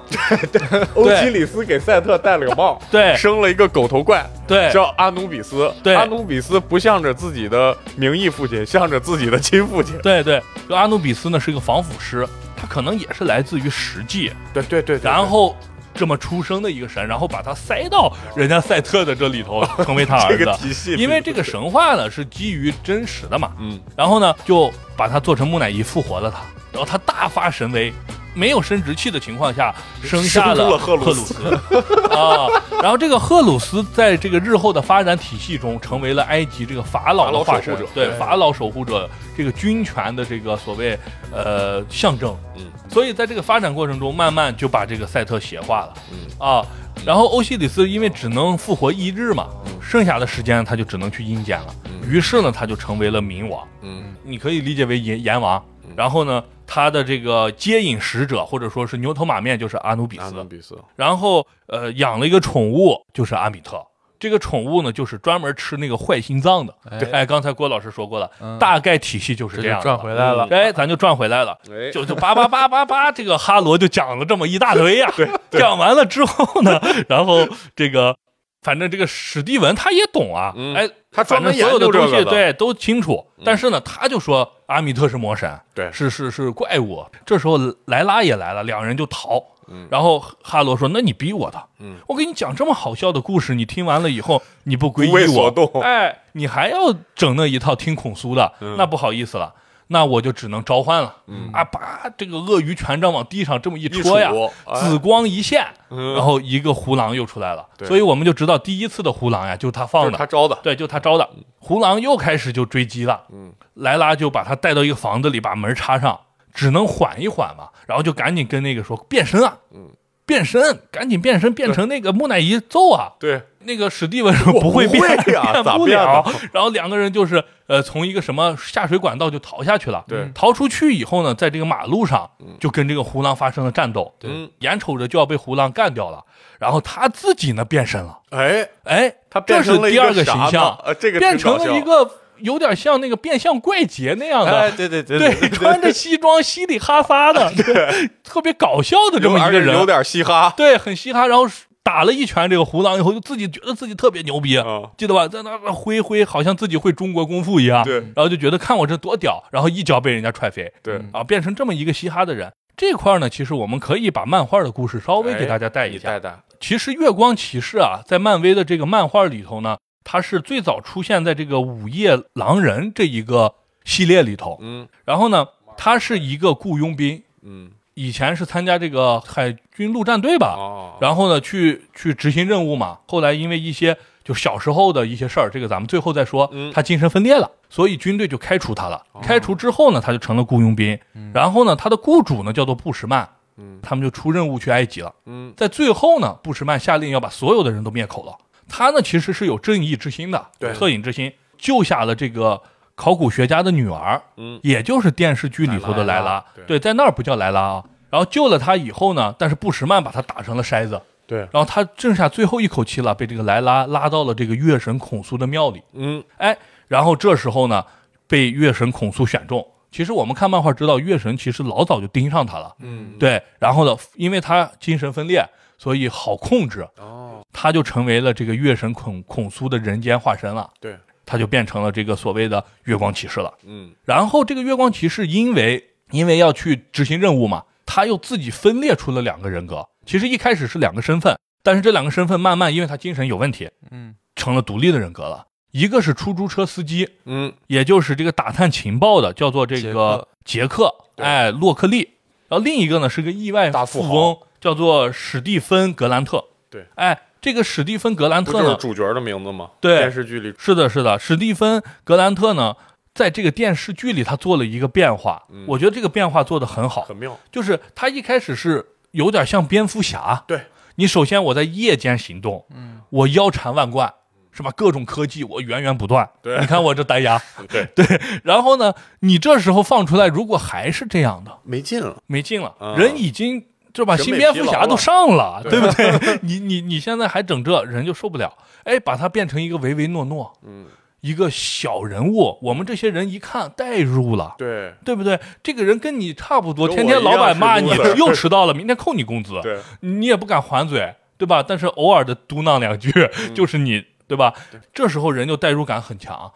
欧西里斯给赛特戴了个帽，对。生了一个狗头怪，对。叫阿努比斯。对。阿努比斯不向着自己的名义父亲，向着自己的亲父亲。对对，就阿努比斯呢是一个防腐师，他可能也是来自于实际，对对对，对。然后这么出生的一个神，然后把他塞到人家赛特的这里头，成为他儿这个子。体系，因为这个神话呢是基于真实的嘛，嗯，然后呢就把他做成木乃伊复活了他，然后他大发神威，没有生殖器的情况下生下了赫赫鲁斯？啊，然后这个赫鲁斯在这个日后的发展体系中成为了埃及这个法老的守护者，对对法老守护者这个军权的这个所谓呃象征，嗯。所以在这个发展过程中，慢慢就把这个赛特邪化了，嗯。啊，然后欧西里斯因为只能复活一日嘛，嗯剩下的时间他就只能去阴间了，于是呢，他就成为了冥王，嗯。你可以理解为阎阎王。然后呢，他的这个接引使者或者说是牛头马面就是阿努比斯，阿努比斯，然后呃养了一个宠物就是阿米特。这个宠物呢，就是专门吃那个坏心脏的。哎。哎，刚才郭老师说过了，嗯。大概体系就是这这样的。就赚回来了。哎，咱就转回来了。哎，就就叭叭叭叭叭，这个哈罗就讲了这么一大堆呀、讲完了之后呢，然后这个反正这个史蒂文他也懂啊，嗯。哎，他专门反正所有的东西对都清楚，但是呢，他就说阿米特是魔神，对。是是是怪物。这时候莱拉也来了，两人就逃。嗯。然后哈罗说：“那你逼我的，嗯。我给你讲这么好笑的故事，你听完了以后你不归依我，哎，你还要整那一套听孔苏的，嗯。那不好意思了。那我就只能召唤了。嗯。啊，把这个鳄鱼权杖往地上这么一一戳呀，哎。紫光一现，嗯。然后一个胡狼又出来了。所以我们就知道第一次的胡狼呀，就是他放的，他招的，对，就他招的。胡狼又开始就追击了，嗯，莱拉就把他带到一个房子里，把门插上，只能缓一缓嘛，然后就赶紧跟那个说变身啊，嗯，变身，赶紧变身，变成那个木乃伊揍啊。对，那个史蒂文说不会变，不会呀变 咋变不了的。然后两个人就是呃，从一个什么下水管道就逃下去了。对逃出去以后呢，在这个马路上就跟这个胡狼发生了战斗。嗯，眼瞅着就要被胡狼干掉了，然后他自己呢变身了。哎，哎，他这是变成了一第二个形象，呃，这个变成了一个有点像那个变相怪杰那样的。哎，对对对对，穿着西装稀里哈撒的，对，特别搞笑的这么一个人，有点嘻哈，对，很嘻哈。然后打了一拳这个胡狼以后，就自己觉得自己特别牛逼，啊，记得吧？在那儿挥挥，好像自己会中国功夫一样。对然后就觉得看我这多屌，然后一脚被人家踹飞，对，啊，变成这么一个嘻哈的人。这块呢，其实我们可以把漫画的故事稍微给大家带一下。你带带，其实月光骑士啊，在漫威的这个漫画里头呢，它是最早出现在这个午夜狼人这一个系列里头。嗯然后呢，他是一个雇佣兵，嗯，以前是参加这个海军陆战队吧，哦，然后呢，去去执行任务嘛。后来因为一些就小时候的一些事儿，这个咱们最后再说。嗯他精神分裂了，所以军队就开除他了。开除之后呢，他就成了雇佣兵。然后呢，他的雇主呢叫做布什曼，嗯他们就出任务去埃及了。嗯在最后呢，布什曼下令要把所有的人都灭口了。他呢其实是有正义之心的，对恻隐之心，救下了这个考古学家的女儿，嗯也就是电视剧里头的莱拉对，在那儿不叫莱拉啊。然后救了他以后呢，但是布什曼把他打成了筛子，对，然后他剩下最后一口气了，被这个莱拉拉到了这个月神孔苏的庙里。嗯哎，然后这时候呢，被月神孔苏选中。其实我们看漫画知道，月神其实老早就盯上他了。嗯，对，然后呢，因为他精神分裂，所以好控制，哦，他就成为了这个月神孔孔苏的人间化身了。对，他就变成了这个所谓的月光骑士了。嗯然后这个月光骑士因为因为要去执行任务嘛，他又自己分裂出了两个人格。其实一开始是两个身份，但是这两个身份慢慢因为他精神有问题，嗯，成了独立的人格了。一个是出租车司机，嗯也就是这个打探情报的，叫做这杰个克杰克，对哎，洛克利。然后另一个呢是个意外大富豪翁，叫做史蒂芬格兰特。对，哎，这个史蒂芬格兰不就是特呢，主角的名字吗？对。电视剧里，是的，是的，史蒂芬格兰特呢，在这个电视剧里他做了一个变化，嗯。我觉得这个变化做得很好，很妙，就是他一开始是有点像蝙蝠侠，对。你首先我在夜间行动，嗯，我腰缠万贯，是吧？各种科技我源源不断，对。你看我这单牙，对。对，然后呢，你这时候放出来，如果还是这样的，没劲了，没劲了，嗯。人已经。就把新蝙蝠侠都上了，对对不对？你你你现在还整这，人就受不了。哎，把他变成一个唯唯诺诺，嗯，一个小人物，我们这些人一看代入了，对对不对？这个人跟你差不多，天天老板骂你 又迟到了，明天扣你工资，对，你也不敢还嘴，对吧？但是偶尔的嘟囔两句，嗯就是你，对吧？这时候人就代入感很强。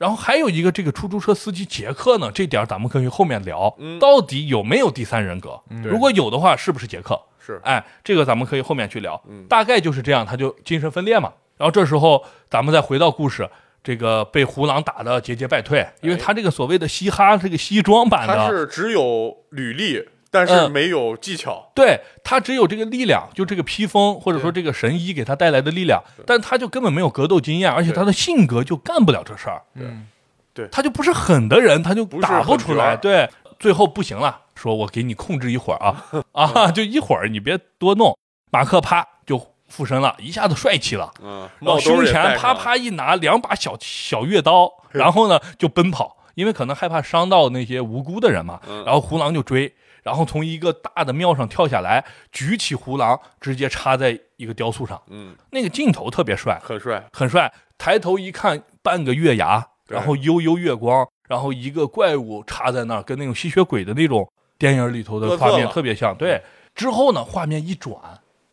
然后还有一个这个出租车司机杰克呢，这点儿咱们可以后面聊，嗯到底有没有第三人格？对如果有的话，是不是杰克？是，哎，这个咱们可以后面去聊。嗯大概就是这样，他就精神分裂嘛。然后这时候咱们再回到故事，这个被胡狼打的节节败退，因为他这个所谓的嘻哈这个西装版他的，是只有履历，但是嗯。没有技巧，对他只有这个力量，就这个披风或者说这个神医给他带来的力量，但他就根本没有格斗经验，而且他的性格就干不了这事儿。嗯。对。他就不是狠的人，他就打不出来。对，最后不行了，说我给你控制一会儿啊。啊，就一会儿，你别多弄。马克啪就附身了，一下子帅气了，嗯，胸前啪啪一拿两把小小月刀，然后呢就奔跑，因为可能害怕伤到那些无辜的人嘛。嗯。然后胡狼就追，然后从一个大的庙上跳下来，举起胡狼，直接插在一个雕塑上，嗯，那个镜头特别帅，很帅，很帅。抬头一看，半个月牙，然后悠悠月光，然后一个怪物插在那儿，跟那种吸血鬼的那种电影里头的画面特别像。对，之后呢，画面一转，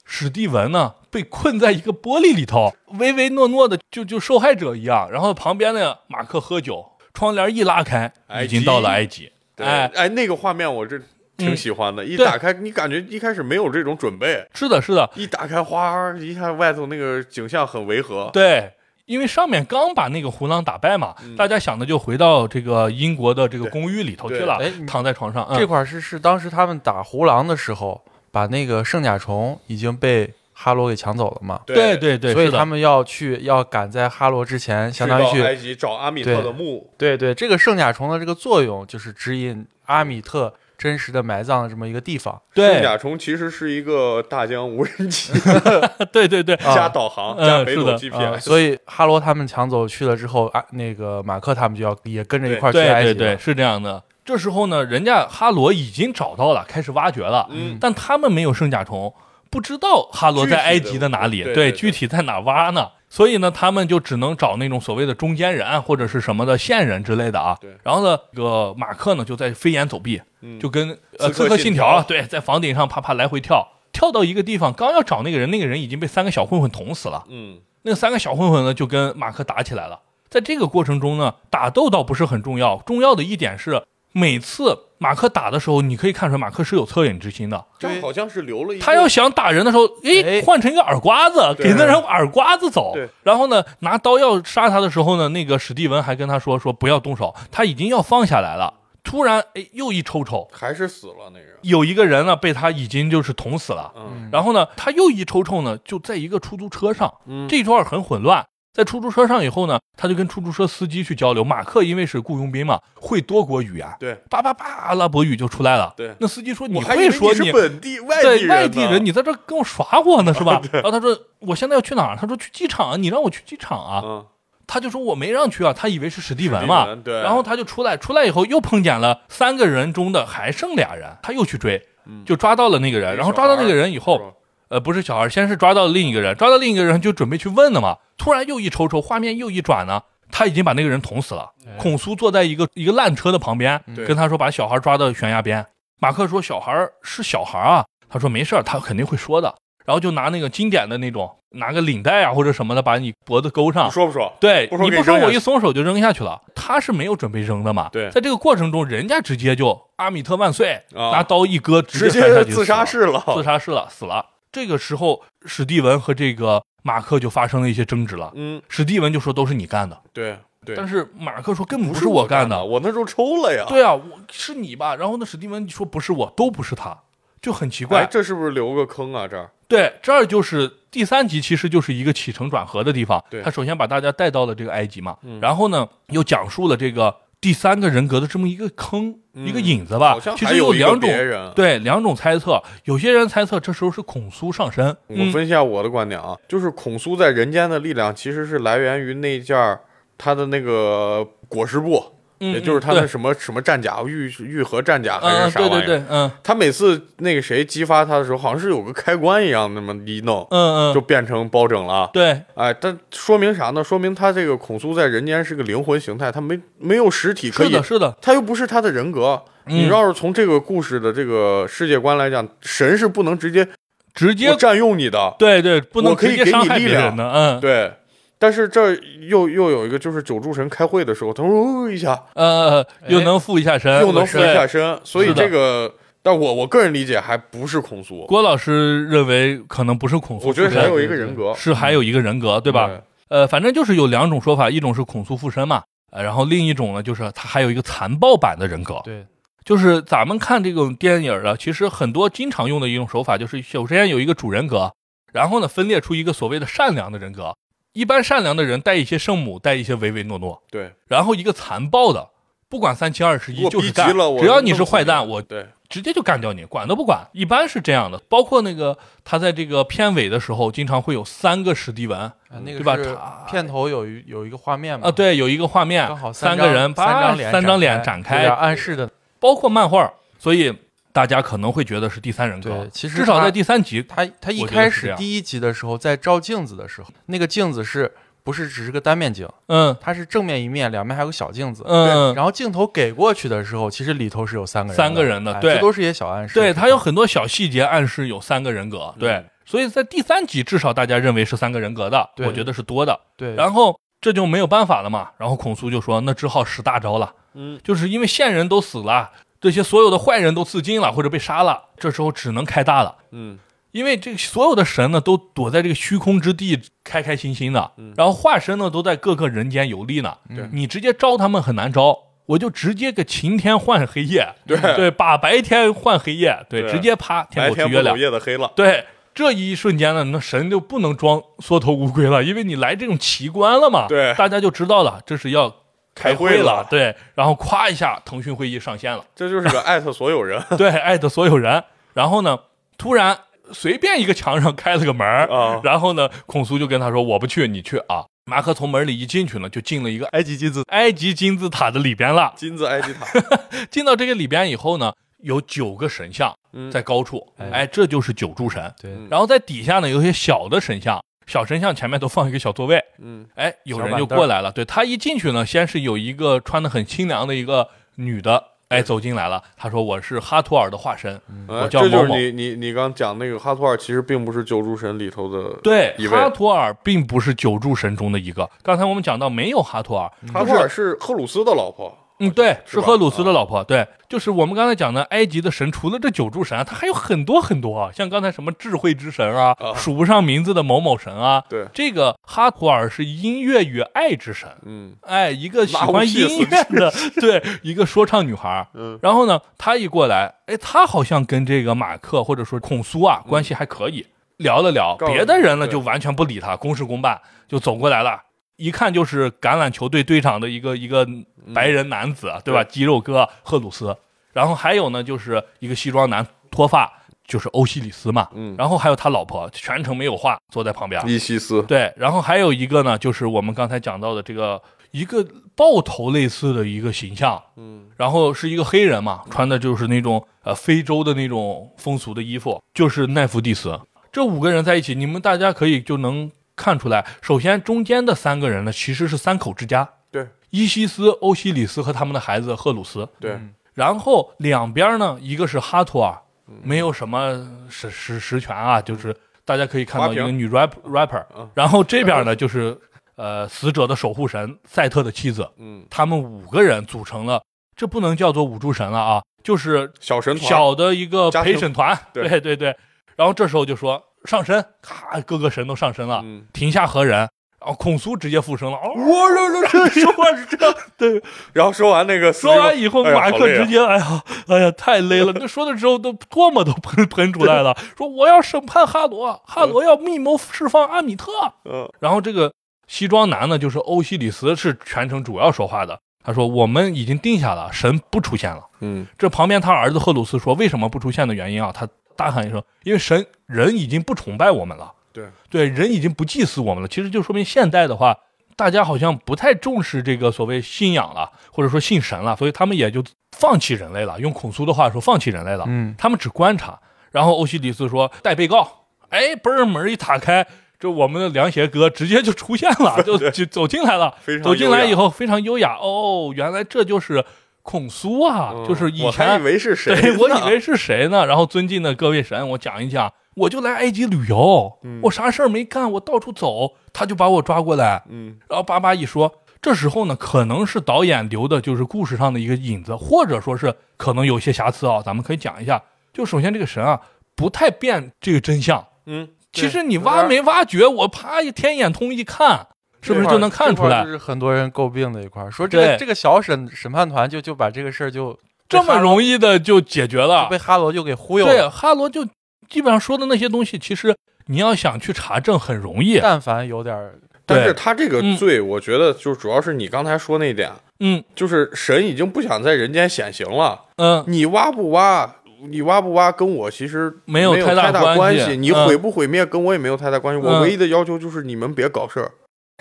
史蒂文呢被困在一个玻璃里头，唯唯诺诺的，就就受害者一样。然后旁边呢，马克喝酒，窗帘一拉开，已经到了埃及。对，哎，哎，那个画面我这挺喜欢的，一打开你感觉一开始没有这种准备，是的，是的，一打开花，一看外头那个景象很违和，对，因为上面刚把那个胡狼打败嘛，嗯大家想的就回到这个英国的这个公寓里头去了哎，躺在床上。嗯。这块儿是是当时他们打胡狼的时候，把那个圣甲虫已经被哈罗给抢走了嘛，对对对，所以他们要去要赶在哈罗之前，相当于去去埃及找阿米特的墓，对对，这个圣甲虫的这个作用就是指引阿米特真实的埋葬的这么一个地方。圣对甲虫其实是一个大疆无人机。对对对，啊。加导航嗯加北斗是的啊，GPS，所以哈罗他们抢走去了之后，啊，那个马克他们就要也跟着一块儿去对埃及对。对对，是这样的。这时候呢，人家哈罗已经找到了，开始挖掘了，嗯。但他们没有圣甲虫，不知道哈罗在埃及的哪里，对。具体在哪挖呢？所以呢，他们就只能找那种所谓的中间人或者是什么的线人之类的啊。对然后呢，这个马克呢就在飞檐走壁，嗯就跟呃《刺客信条》信条对，在房顶上啪啪来回跳，跳到一个地方，刚要找那个人，那个人已经被三个小混混捅死了。嗯那三个小混混呢就跟马克打起来了。在这个过程中呢，打斗倒不是很重要，重要的一点是，每次马克打的时候，你可以看出来马克是有恻隐之心的。这样好像是留了一他要想打人的时候，哎诶，换成一个耳刮子，给那人耳刮子走。然后呢，拿刀要杀他的时候呢，那个史蒂文还跟他说说不要动手，他已经要放下来了。突然，哎，又一抽抽，还是死了那人，有一个人呢被他已经就是捅死了。嗯然后呢，他又一抽抽呢，就在一个出租车上，嗯这段很混乱。在出租车上以后呢，他就跟出租车司机去交流。马克因为是雇佣兵嘛，会多国语啊，对叭叭叭，阿拉伯语就出来了。对那司机说：“你我还会说是本地外地外地人，你在这跟我耍我呢是吧？”然后他说：“我现在要去哪儿？”他说：“去机场啊，你让我去机场啊。嗯，他就说：“我没让去啊。”他以为是史蒂文嘛然后他就出来，出来以后又碰见了三个人中的还剩俩人，他又去追，就抓到了那个人。然后抓到那个人以后，呃，不是小孩，先是抓到了另一个人，抓到另一个人就准备去问了嘛。突然又一抽抽，画面又一转呢，他已经把那个人捅死了。孔苏坐在一个一个烂车的旁边，跟他说把小孩抓到悬崖边。马克说小孩是小孩啊，他说没事儿，他肯定会说的。然后就拿那个经典的那种，拿个领带啊或者什么的，把你脖子勾上。说不说？对，不说你不说我一松手就扔下去了。他是没有准备扔的嘛。对在这个过程中，人家直接就阿米特万岁，啊拿刀一割，直接自杀式了，自杀式了，死了。这个时候，史蒂文和这个马克就发生了一些争执了。嗯，史蒂文就说都是你干的，对对，但是马克说根本不不是我干的，我那时候抽了呀。对啊，我是你吧？然后呢，史蒂文说不是我，都不是他，就很奇哎，怪。这是不是留个坑啊？这儿对，这儿就是第三集，其实就是一个起承转合的地方。对他首先把大家带到了这个埃及嘛，嗯然后呢，又讲述了这个第三个人格的这么一个坑、嗯一个引子吧。其实还有两种对两种猜测，有些人猜测这时候是孔苏上身。我嗯分析一下我的观点啊，就是孔苏在人间的力量其实是来源于那件儿他的那个裹尸布，嗯也就是他的什么什么战甲愈愈合战甲还嗯，是啥玩意儿。对对对，嗯他每次那个谁激发他的时候，好像是有个开关一样，那么一弄嗯嗯，就变成包拯了。对哎，但说明啥呢？说明他这个孔苏在人间是个灵魂形态，他没没有实体可以是的，，是的，他又不是他的人格。你嗯要是从这个故事的这个世界观来讲，神是不能直接直接占用你的，对对，不能我可以给你力量的，嗯对。但是这又又有一个，就是九柱神开会的时候，他说哦一下，呃，又能附一下身，又能附一下身，所以这个，但我我个人理解还不是孔苏，郭老师认为可能不是孔苏，我觉得还有一个人格，是还有一个人格，对吧？呃，反正就是有两种说法，一种是孔苏附身嘛，呃，然后另一种呢，就是他还有一个残暴版的人格，对，就是咱们看这种电影啊，其实很多经常用的一种手法，就是首先有一个主人格，然后呢分裂出一个所谓的善良的人格，一般善良的人带一些圣母，带一些唯唯诺诺，对，然后一个残暴的，不管三七二十一就是干了，我只要你是坏蛋，我对。直接就干掉你，管都不管。一般是这样的，包括那个他在这个片尾的时候，经常会有三个史蒂文啊，啊那对吧？个是片头有一有一个画面嘛，啊对，有一个画面刚好，三张个人叭三张脸三张脸展开，暗示的。包括漫画，所以大家可能会觉得是第三人格对，。其实至少在第三集，他他一开始第一集的时候，在照镜子的时候，那个镜子是不是只是个单面镜？嗯它是正面一面，两面还有个小镜子。嗯，然后镜头给过去的时候，其实里头是有三个人的，三个人的对哎这都是一些小暗示。对他有很多小细节暗示有三个人格，对嗯，所以在第三集至少大家认为是三个人格的，我觉得是多的。对，然后这就没有办法了嘛，然后孔苏就说那只好使大招了。嗯，就是因为线人都死了，这些所有的坏人都自尽了或者被杀了，这时候只能开大了。嗯因为这个所有的神呢都躲在这个虚空之地，开开心心的，然后化身呢都在各个人间游历呢。对你直接招他们很难招，我就直接个晴天换黑夜，对对，把白天换黑夜，对，对直接啪天白狗吃月亮夜的黑了。对。这一瞬间呢，那神就不能装缩头乌龟了，因为你来这种奇观了嘛。对大家就知道了，这是要开会会了对，然后咵一下，腾讯会议上线了。这就是个艾特所有人对，艾特所有人。然后呢，突然随便一个墙上开了个门儿啊然后呢，孔苏就跟他说：“我不去，你去啊。”马克从门里一进去呢，就进了一个埃及金字埃及金字塔的里边了。金字埃及塔，进到这个里边以后呢，有九个神像嗯在高处，哎哎，这就是九柱神。对嗯然后在底下呢，有些小的神像，小神像前面都放一个小座位，嗯哎，有人就过来了。对他一进去呢，先是有一个穿的很清凉的一个女的，哎，走进来了。他说：“我是哈托尔的化身。嗯我叫这就是你你你刚讲那个哈托尔，其实并不是九柱神里头的，对，哈托尔并不是九柱神中的一个。刚才我们讲到没有哈托尔，哈托尔是赫鲁斯的老婆，嗯，对，是吧是赫鲁斯的老婆。对，就是我们刚才讲的埃及的神，除了这九柱神啊，他还有很多很多啊，像刚才什么智慧之神啊，啊数不上名字的某某神啊。对这个哈图尔是音乐与爱之神。嗯哎，一个喜欢音乐的，对，一个说唱女孩儿。嗯然后呢，她一过来，哎，她好像跟这个马克或者说孔苏啊关系还可以，聊了聊。别的人呢就完全不理他，公事公办，就走过来了。一看就是橄榄球队队长的一个一个白人男子，对吧？肌肉哥赫鲁斯。然后还有呢，就是一个西装男，脱发，就是欧西里斯嘛。嗯，然后还有他老婆，全程没有话，坐在旁边。伊西斯，对，然后还有一个呢，就是我们刚才讲到的这个一个爆头类似的一个形象，嗯然后是一个黑人嘛，穿的就是那种呃非洲的那种风俗的衣服，就是奈夫蒂斯。这五个人在一起，你们大家可以就能看出来，首先中间的三个人呢，其实是三口之家，对。伊西斯、欧西里斯和他们的孩子赫鲁斯。对，嗯然后两边呢，一个是哈托尔，没有什么实实实权啊，就是大家可以看到一个女 rap rapper，嗯。然后这边呢就是呃死者的守护神赛特的妻子，嗯，他们五个人组成了，这不能叫做五柱神了啊，就是小神团，小的一个陪审团，对。对对对。然后这时候就说上身，咔，各个神都上身了，嗯，停下何人？然后孔苏直接附身了，哦，我这这 这说话是这样，对，然后说完那个，说完以后，马克直接，哎呀，哎呀，太累了。那说的时候都唾沫都喷喷出来了，说我要审判哈罗，哈罗要密谋释放阿米特。嗯然后这个西装男呢，就是欧西里斯，是全程主要说话的。他说：“我们已经定下了，神不出现了。嗯”这旁边他儿子赫鲁斯说：“为什么不出现的原因啊？”他大喊一声：“因为神人已经不崇拜我们了，对对，人已经不祭祀我们了。其实就说明现代的话，大家好像不太重视这个所谓信仰了，或者说信神了，所以他们也就放弃人类了。用孔苏的话说，放弃人类了。嗯，他们只观察。然后欧西里斯说带被告，哎，嘣儿门一打开，这我们的凉鞋哥直接就出现了，就就走进来了。走进来以，后非常优雅，哦，原来这就是孔苏啊，嗯就是以我还前以为是谁 呢，对我以为是谁呢？然后尊敬的各位神，我讲一讲，我就来埃及旅游，嗯我啥事儿没干，我到处走，他就把我抓过来，嗯然后巴巴一说，这时候呢，可能是导演留的就是故事上的一个影子，或者说是可能有些瑕疵啊，咱们可以讲一下。就首先这个神啊，不太辨这个真相，嗯，其实你挖没挖掘，我啪一天眼通一看，是不是就能看出来就？是很多人诟病的一块儿，说这个这个小审审判团就就把这个事儿就这么容易的就解决了就被？哈罗就给忽悠了对，哈罗就基本上说的那些东西，其实你要想去查证很容易。但凡有点儿但是他这个嗯罪，我觉得就主要是你刚才说那点，嗯就是神已经不想在人间显形了，嗯，你挖不挖？你挖不挖跟我其实没有有太大大关系系，你嗯毁不毁灭跟我也没有太大关系。我嗯唯一的要求就是你们别搞事儿，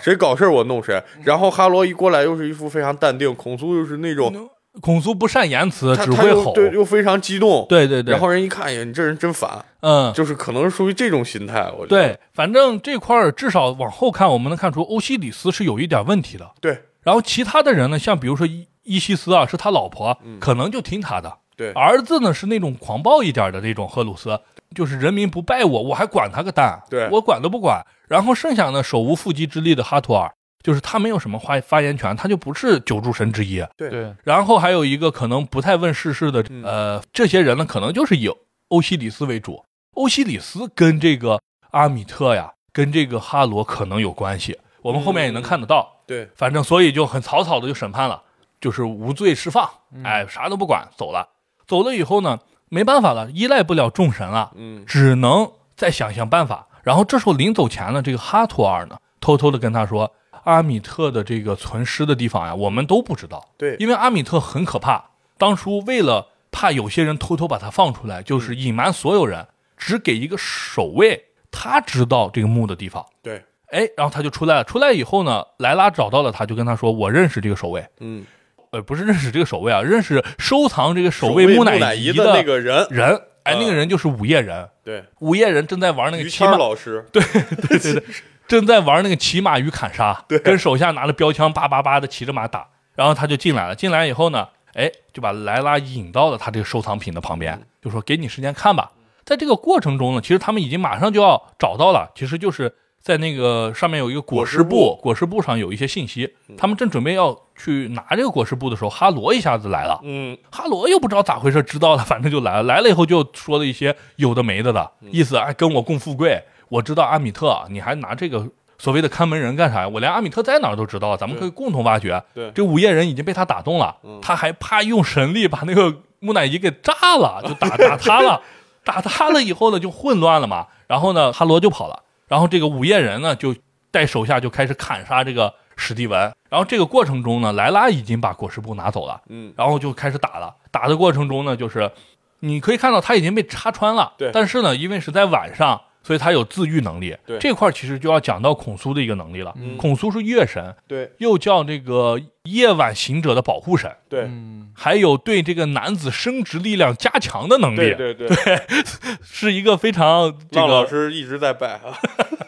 谁搞事儿我弄谁。然后哈罗一过来又是一副非常淡定，孔苏又是那种孔苏不善言辞，只会吼。对又非常激动，对对对，然后人一看，哎呀，你这人真烦，嗯，就是可能是属于这种心态。我觉得对，反正这块儿至少往后看，我们能看出欧西里斯是有一点问题的。对然后其他的人呢，像比如说伊伊西斯啊，是他老婆，嗯可能就听他的。对儿子呢是那种狂暴一点的那种赫鲁斯，就是人民不拜我，我还管他个蛋，对我管都不管。然后剩下呢手无缚鸡之力的哈托尔，就是他没有什么发发言权，他就不是九柱神之一。对对然后还有一个可能不太问世事的，嗯呃，这些人呢可能就是以欧西里斯为主。欧西里斯跟这个阿米特呀，跟这个哈罗可能有关系。我们后面也能看得到。对，反正所以就很草草的就审判了，就是无罪释放，哎，啥都不管，走了。走了以后呢，没办法了，依赖不了众神了，嗯只能再想想办法。然后这时候临走前呢，这个哈托尔呢，偷偷的跟他说，阿米特的这个存尸的地方呀，我们都不知道，对，因为阿米特很可怕。当初为了怕有些人偷偷把他放出来，就是隐瞒所有人，只给一个守卫，他知道这个墓的地方。对，哎，然后他就出来了。出来以后呢，莱拉找到了他，就跟他说：“我认识这个守卫，嗯，呃，不是认识这个守卫啊，认识收藏这个守卫木乃伊的那个人，人。哎，嗯那个人就是午夜人。对，午夜人正在玩那个骑马，老师，对对对对，正在玩那个骑马与砍杀，对跟手下拿着标枪叭叭叭的骑着马打。然后他就进来了，进来以后呢，哎，就把莱拉引到了他这个收藏品的旁边，就说给你时间看吧。在这个过程中呢，其实他们已经马上就要找到了，其实就是在那个上面有一个裹尸布，裹尸布上有一些信息，他们正准备要去拿这个裹尸布的时候，哈罗一下子来了。嗯，哈罗又不知道咋回事，知道了，反正就来了。来了以后就说了一些有的没的的意思，哎，跟我共富贵。我知道阿米特，你还拿这个所谓的看门人干啥呀？我连阿米特在哪儿都知道，咱们可以共同挖掘。对这午夜人已经被他打动了，他还怕用神力把那个木乃伊给炸了，就打打他了。打他了以后呢，就混乱了嘛。然后呢，哈罗就跑了。然后这个午夜人呢，就带手下就开始砍杀这个史蒂文。然后这个过程中呢，莱拉已经把果实布拿走了。嗯，然后就开始打了。打的过程中呢，就是你可以看到他已经被插穿了，对但是呢，因为是在晚上，所以他有自愈能力。对这块其实就要讲到孔苏的一个能力了。嗯孔苏是月神，对又叫这个夜晚行者的保护神，对嗯，还有对这个男子生殖力量加强的能力，对对对，是一个非常这浪老。师一直在摆啊，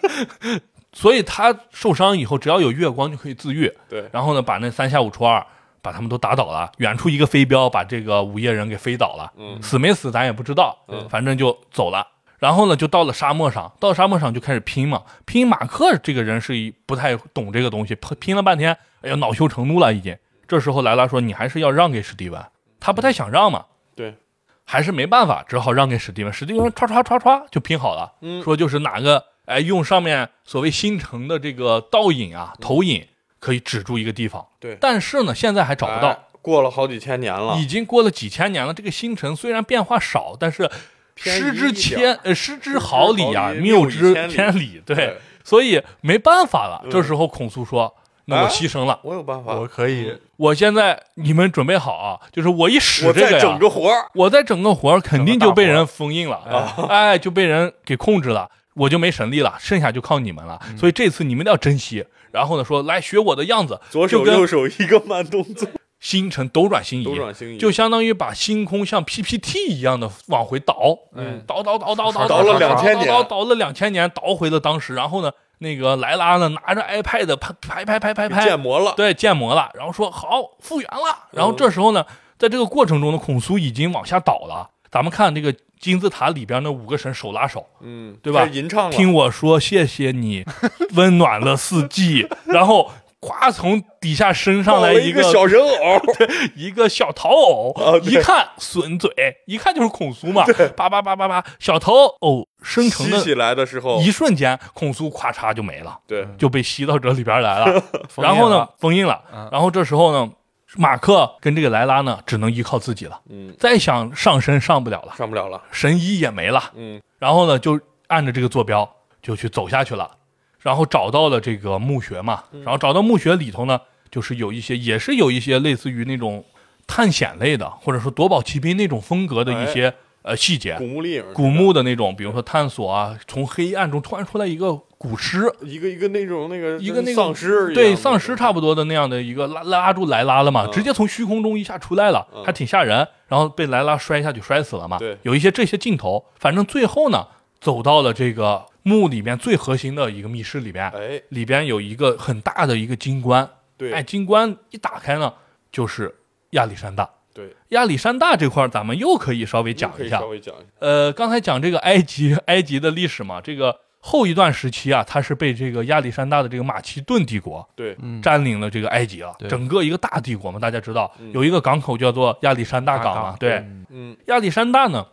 所以他受伤以后，只要有月光就可以自愈。对，然后呢，把那三下五除二把他们都打倒了。远处一个飞镖把这个午夜人给飞倒了，嗯死没死咱也不知道，嗯反正就走了。然后呢，就到了沙漠上，到沙漠上就开始拼嘛。拼马克这个人是一不太懂这个东西，拼拼了半天，哎呀，恼羞成怒了已经。这时候莱拉说：“你还是要让给史蒂文。”他不太想让嘛，对，还是没办法，只好让给史蒂文。史蒂文唰唰唰唰就拼好了，嗯说就是哪个哎用上面所谓星辰的这个倒影啊投影可以止住一个地方。对。但是呢，现在还找不到。哎，过了好几千年了。已，经过了几千年了。这个星辰虽然变化少，但是失之千呃失之毫厘呀，失之毫厘谬之千里。对，所以没办法了。嗯。这时候孔苏说：“那我啊？牺牲了。我有办法，我可以，我现在你们准备好啊，就是我一使这个呀，整个活儿，我再整个活儿肯定就被人封印了，哎，就被人给控制了，我就没神力了，剩下就靠你们了。嗯。所以这次你们一定要珍惜。然后呢，说来学我的样子，左手右手一个慢动作，星辰斗转星移，斗转星移，就相当于把星空像 PPT 一样的往回倒，嗯。倒倒倒倒倒倒了倒2000年。倒倒了两千年，倒回了当时。然后呢，那个莱拉呢拿着 iPad 拍拍拍拍拍。拍，建模了，对，建模了，然后说好复原了。然后这时候呢，在这个过程中呢，孔苏已经往下倒了。咱们看这个金字塔里边那五个神手拉手，嗯，对吧吟唱了，听我说，谢谢你，温暖了四季。然后咵从底下升上来一个小人偶，一个小陶偶，啊一看损嘴，一看就是孔苏嘛，叭叭叭叭叭，小陶偶生成的吸起来的时候一，瞬间，孔苏咵嚓就没了。对，就被吸到这里边来了。然后呢，封印了嗯。然后这时候呢，马克跟这个莱拉呢，只能依靠自己了。嗯，再想上身上不了了，上不了了，神医也没了。嗯。然后呢，就按着这个坐标就去走下去了。然后找到了这个墓穴嘛，嗯。然后找到墓穴里头呢，就是有一些，也是有一些类似于那种探险类的，或者说夺宝奇兵那种风格的一些、呃细节。古墓丽影，古墓的那种，比如说探索啊，从黑暗中突然出来一个古尸，一个一个那种那个一个那个丧尸对丧尸差不多的那样的一个拉拉住莱拉了嘛，嗯直接从虚空中一下出来了，嗯还挺吓人。然后被莱拉摔下去摔死了嘛。对有一些这些镜头，反正最后呢，走到了这个墓里面最核心的一个密室里边，哎，里边有一个很大的一个金棺，对，哎，金棺一打开呢，就是亚历山大。对，亚历山大这块儿咱们又可以稍微讲一下。稍，微讲一下，呃，刚才讲这个埃及埃及的历史嘛，这个后一段时期啊，它是被这个亚历山大的这个马其顿帝国对，嗯，占领了这个埃及啊，整个一个大帝国嘛，大家知道嗯。有一个港口叫做亚历山大港嘛，对，嗯嗯。亚历山大呢，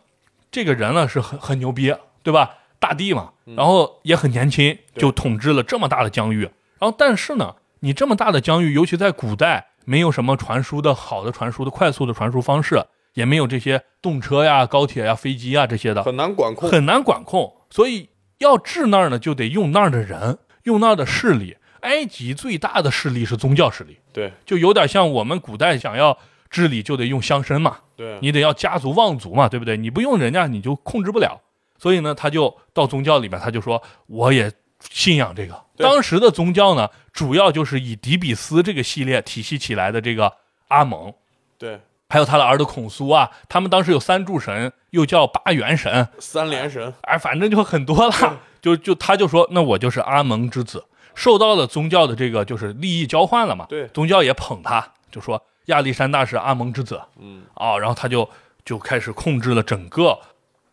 这个人呢是很很牛逼，对吧？大帝嘛，嗯。然后也很年轻，就统治了这么大的疆域。然后，但是呢，你这么大的疆域，尤其在古代，没有什么传输的好的传输的快速的传输方式，也没有这些动车呀、高铁呀、飞机呀这些的，很难管控。很难管控。所以要治那儿呢，就得用那儿的人，用那儿的势力。埃及最大的势力是宗教势力，对就有点像我们古代想要治理就得用乡绅嘛，对，你得要家族望族嘛，对不对？你不用人家你就控制不了。所以呢，他就到宗教里面，他就说我也信仰这个。当时的宗教呢，主要就是以迪比斯这个系列体系起来的这个阿蒙，对。还有他的儿子孔苏啊，他们当时有三柱神，又叫八元神，三连神，哎，反正就很多了。就就他就说，那我就是阿蒙之子，受到了宗教的这个就是利益交换了嘛。对。宗教也捧他，就说亚历山大是阿蒙之子。嗯。啊、然后他就就开始控制了整个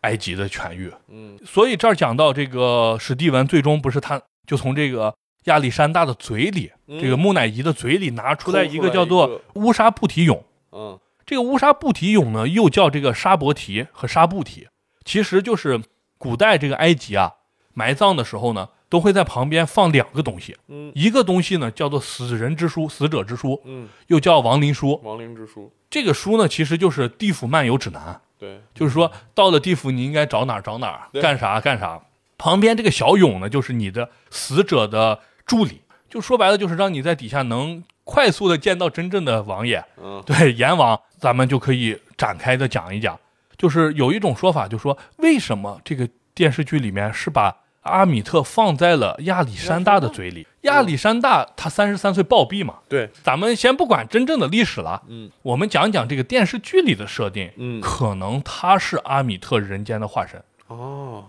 埃及的痊愈。嗯所以这儿讲到这个史蒂文，最终不是他就从这个亚历山大的嘴里，嗯这个木乃伊的嘴里拿出来一个叫做乌沙布提俑。嗯这个乌沙布提俑呢，又叫这个沙伯提和沙布提，其实就是古代这个埃及啊，埋葬的时候呢，都会在旁边放两个东西，嗯一个东西呢叫做死人之书、死者之书，嗯，又叫亡灵书。亡灵之书，这个书呢，其实就是地府漫游指南，对就是说到了地府你应该找哪儿找哪儿，干啥干啥。旁边这个小勇呢，就是你的死者的助理，就说白了就是让你在底下能快速的见到真正的王爷。嗯对阎王，咱们就可以展开的讲一讲。就是有一种说法，就说为什么这个电视剧里面是把阿米特放在了亚历山大的嘴里？亚历山大他三十三岁暴毙嘛，对，咱们先不管真正的历史了，嗯。我们讲讲这个电视剧里的设定。嗯。可能他是阿米特人间的化身，哦，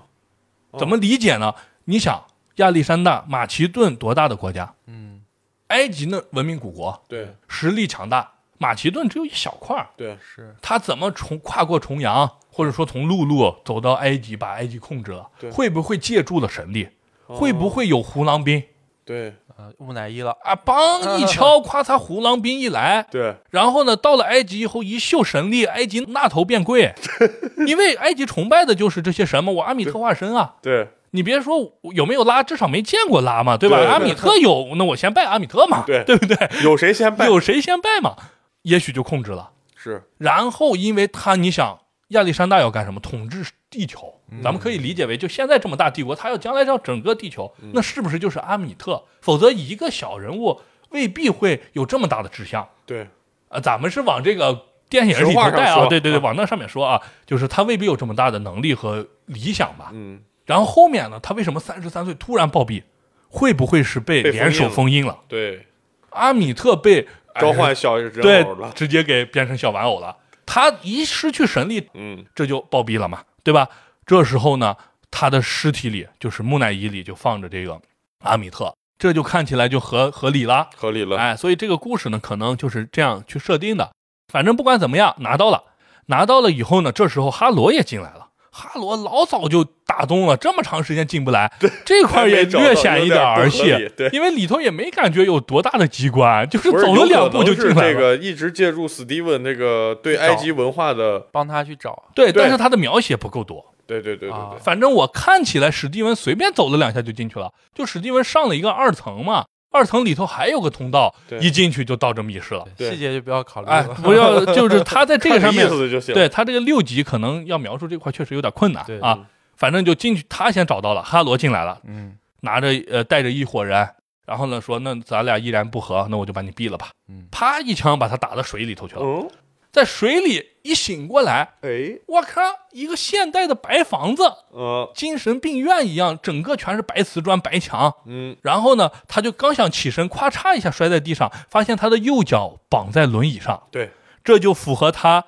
哦。怎么理解呢？你想，亚历山大、马其顿多大的国家？嗯，埃及那文明古国，对。实力强大，马其顿只有一小块儿，对。是。他怎么从跨过重洋，或者说从陆路走到埃及，把埃及控制了？对？会不会借助了神力？哦。会不会有胡狼兵对呃木乃伊了，啊？梆一敲，夸嚓，胡狼兵一来，对然后呢，到了埃及以后一秀神力，埃及那头变贵，因为埃及崇拜的就是这些神嘛，我阿米特化身啊。对你别说有没有拉，至少没见过拉嘛，对吧？对阿米特有，那我先拜阿米特嘛，对对不对？有谁先拜？有谁先拜嘛？也许就控制了。是然后，因为他，你想，亚历山大要干什么？统治地球。咱们可以理解为，就现在这么大帝国，他要将来要整个地球，那是不是就是阿米特？否则，一个小人物未必会有这么大的志向。对啊，咱们是往这个电影里头带啊，对对对，啊往那上面说啊，就是他未必有这么大的能力和理想吧。嗯然后后面呢，他为什么三十三岁突然暴毙？会不会是被被联手封封印了？对，阿米特被召哎唤小人对偶了，直接给变成小玩偶了。他一失去神力，嗯这就暴毙了嘛，对吧？这时候呢，他的尸体里就是木乃伊里就放着这个阿米特，这就看起来就合合理了。合理了，哎，所以这个故事呢，可能就是这样去设定的。反正不管怎么样，拿到了，拿到了以后呢，这时候哈罗也进来了。哈罗老早就打动了，这么长时间进不来，这块儿也略显一点儿戏对，因为里头也没感觉有多大的机关，就是走了两步就进来了。这个一直借助 Steven 那个对埃及文化的，帮他去找，对但是他的描写不够多。对对对对啊对，反正我看起来史蒂文随便走了两下就进去了，就史蒂文上了一个二层嘛，二层里头还有个通道，一进去就到这密室了。细节就不要考虑哎了。，不要，就是他在这个上面 对他这个六级可能要描述这块确实有点困难对。啊。反正就进去，他先找到了，哈罗进来了，嗯。拿着呃带着一伙人，然后呢说那咱俩依然不和，那我就把你毙了吧。嗯，啪一枪把他打到水里头去了，嗯，在水里一醒过来，哎，我靠，一个现代的白房子，呃，精神病院一样，整个全是白瓷砖、白墙。嗯，然后呢，他就刚想起身，咵嚓一下摔在地上，发现他的右脚绑在轮椅上，对，这就符合他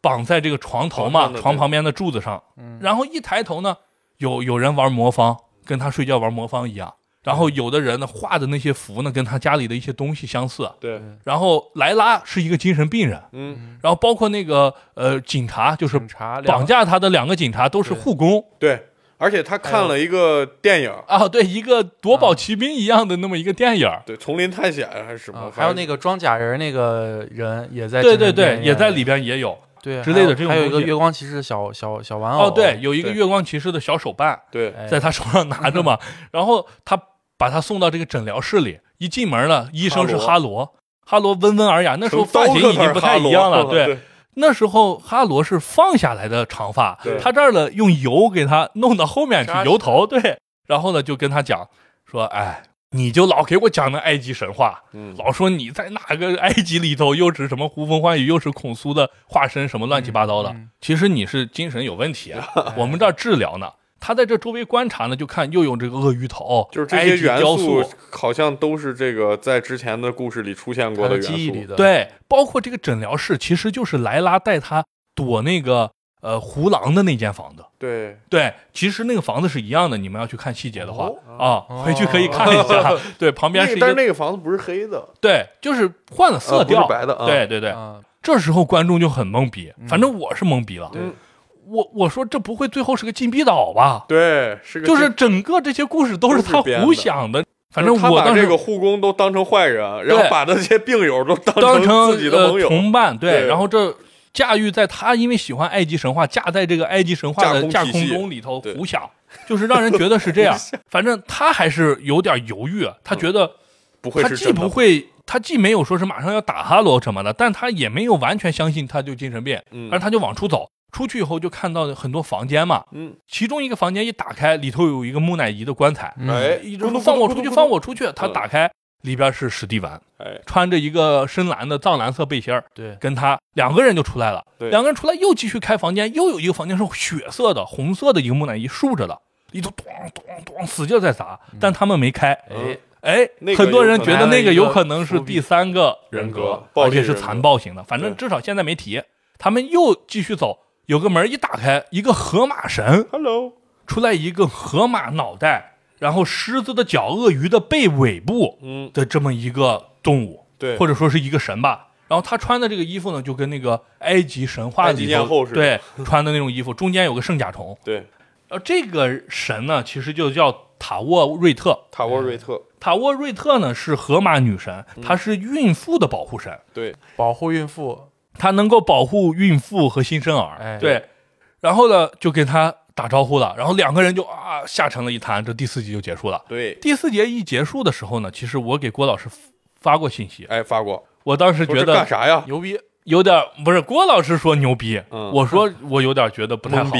绑在这个床头嘛床旁边的柱子上。嗯。然后一抬头呢，有有人玩魔方，跟他睡觉玩魔方一样。然后有的人呢画的那些符呢，跟他家里的一些东西相似。对，然后莱拉是一个精神病人，嗯，然后包括那个呃警察，就是绑架他的两个警察都是护工。对，而且他看了一个电影，啊，对，一个夺宝奇兵一样的那么一个电影儿。对，丛林探险还是什么啊，，还有那个装甲人那个人也在对对对，也在里边也有。对之类的这种还有一个月光骑士的小小小玩偶，哦，对，有一个月光骑士的小手办对，哎。在他手上拿着嘛，然后他把他送到这个诊疗室里，一进门呢，医生是哈罗。哈罗，温文尔雅，那时候发型已经不太一样了，对，那时候哈罗是放下来的长发，他这儿呢用油给他弄到后面去，油头，对，然后呢就跟他讲说，哎，你就老给我讲那埃及神话，嗯，老说你在哪个埃及里头又是什么呼风唤雨，又是孔苏的化身，什么乱七八糟的，嗯。其实你是精神有问题啊，我们这儿治疗呢。他在这周围观察呢，就看又有这个鳄鱼头，就是这些元雕塑素，好像都是这个在之前的故事里出现过的元素。记忆里的，对，包括这个诊疗室，其实就是莱拉带他躲那个呃胡狼的那间房子。对。对，其实那个房子是一样的，你们要去看细节的话、哦。啊，回去可以看一下。对，旁边是一个但是那个房子不是黑的，对，就是换了色调，白的啊。对对对，嗯这时候观众就很懵逼，反正我是懵逼了。嗯我我说这不会最后是个禁闭岛吧？对，是个就是整个这些故事都是他胡想的。反正他我当时把这个护工都当成坏人，然后把那些病友都当当成自己的盟呃、友，同伴，对，对然后这驾驭在他因为喜欢埃及神话，架在这个埃及神话的架空中里头胡想，就是让人觉得是这样。反正他还是有点犹豫，啊他觉得不会他既不会，他既没有说是马上要打哈罗什么的，但他也没有完全相信他就精神病，嗯而他就往出走。出去以后就看到很多房间嘛，嗯，其中一个房间一打开，里头有一个木乃伊的棺材，嗯哎，一直放我出去，放我出去。他嗯打开，里边是史蒂文，哎，穿着一个深蓝的藏蓝色背心儿，对，跟他两个人就出来了。对两个人出来又继续开房间，又有一个房间是血色的、红色的一个木乃伊竖着的，里头咚咚咚使劲在砸，但他们没开。嗯哎那，个很多人觉得那个有可能是第三个人人格而且是残暴型的。反正至少现在没提。他们又继续走，有个门一打开，一个河马神。Hello，出来，一个河马脑袋，然后狮子的脚、鳄鱼的背、尾部嗯，的这么一个动物。对，或者说是一个神吧。然后他穿的这个衣服呢，就跟那个埃及神话埃及里头后似的对穿的那种衣服，中间有个圣甲虫。对，呃，这个神呢，其实就叫塔沃瑞特。塔沃瑞特，塔沃瑞特呢是河马女神，嗯。她是孕妇的保护神，对，保护孕妇，她能够保护孕妇和新生儿。哎对，然后呢就跟他打招呼了，然后两个人就啊吓成了一团，这第四集就结束了。对，第四节一结束的时候呢，其实我给郭老师发过信息，哎，发过，我当时觉得干啥呀？牛逼，有点不是郭老师说牛逼，嗯我说我有点觉得不太好。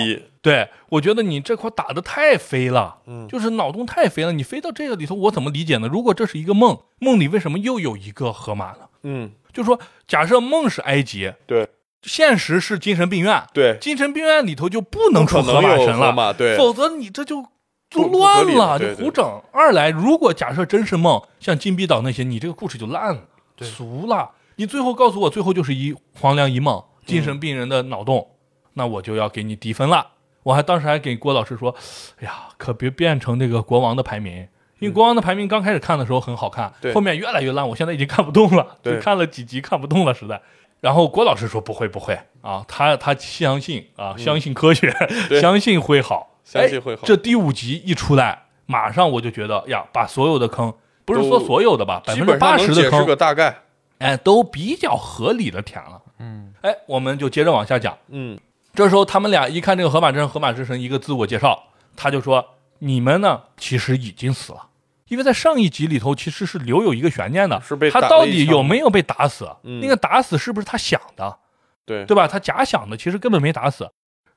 对我觉得你这块打的太飞了，嗯就是脑洞太飞了。你飞到这个里头，我怎么理解呢？如果这是一个梦，梦里为什么又有一个河马呢？嗯，就说假设梦是埃及，对，现实是精神病院，对，精神病院里头就不能出河马神了，马，对，否则你这就就乱了，就胡整。二来，如果假设真是梦，像金币岛那些，你这个故事就烂了，对俗了。你最后告诉我，最后就是一黄粱一梦，嗯精神病人的脑洞，那我就要给你低分了。我还当时还给郭老师说，哎呀，可别变成那个国王的排名。因为国王的排名刚开始看的时候很好看，对后面越来越烂，我现在已经看不动了，对就看了几集看不动了，实在。然后郭老师说不会不会啊，他他相信啊，相信科学，相信会好，相信会好哎这第五集一出来，马上我就觉得呀，把所有的坑，不是说所有的吧，百基分之八本上能解释十的坑，个大概，哎，都比较合理的填了。嗯，哎，我们就接着往下讲。嗯，这时候他们俩一看这个河马之神，河马之神一个自我介绍，他就说：“你们呢，其实已经死了，因为在上一集里头其实是留有一个悬念的，是被他到底有没有被打死？嗯那个打死是不是他想的？对，对吧？他假想的，其实根本没打死。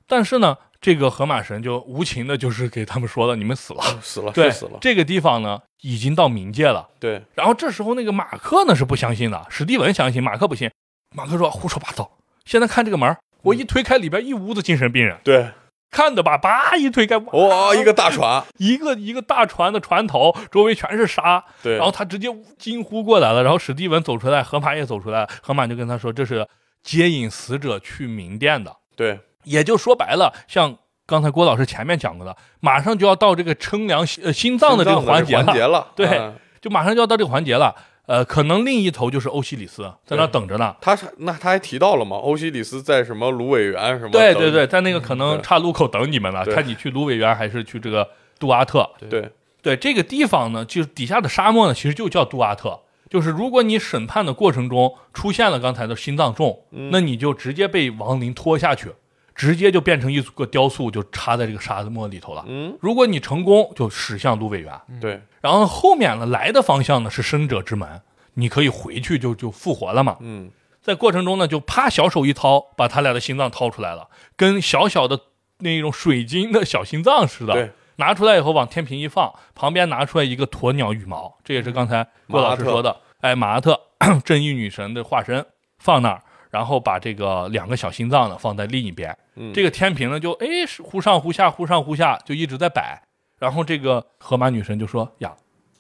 但是呢，这个河马神就无情的，就是给他们说了，你们死了。死了，对死了，这个地方呢，已经到冥界了。对，然后这时候那个马克呢是不相信的，史蒂文相信，马克不信。马克说胡说八道。现在看这个门，我一推开，里边一屋子精神病人，对，看的吧，叭一推开，哇，一个大船，一个一个大船的船头，周围全是沙。对，然后他直接惊呼过来了，然后史蒂文走出来，河马也走出来，河马就跟他说这是接引死者去冥殿的。对，也就说白了，像刚才郭老师前面讲过的，马上就要到这个称量呃心脏的这个环节了，环节了，对嗯就马上就要到这个环节了。呃，可能另一头就是欧西里斯在那等着呢。他是那他还提到了吗？欧西里斯在什么芦苇园什么？对对对，，在那个可能岔路口等你们呢，看你去芦苇园还是去这个杜阿特。对，对这个地方呢，就是底下的沙漠呢，其实就叫杜阿特。就是如果你审判的过程中出现了刚才的心脏重，嗯那你就直接被亡灵拖下去，直接就变成一个雕塑，就插在这个沙漠里头了。嗯，如果你成功，就驶向芦苇园。对，然后后面呢来的方向呢是生者之门，你可以回去就就复活了嘛。嗯在过程中呢，就啪小手一掏，把他俩的心脏掏出来了，跟小小的那种水晶的小心脏似的。对，拿出来以后往天平一放，旁边拿出来一个鸵鸟羽毛，这也是刚才郭老师说的，哎，马阿特 正义女神的化身放那儿，然后把这个两个小心脏呢放在另一边，嗯这个天平呢就哎是忽上忽下，忽上忽下，就一直在摆。然后这个河马女神就说呀，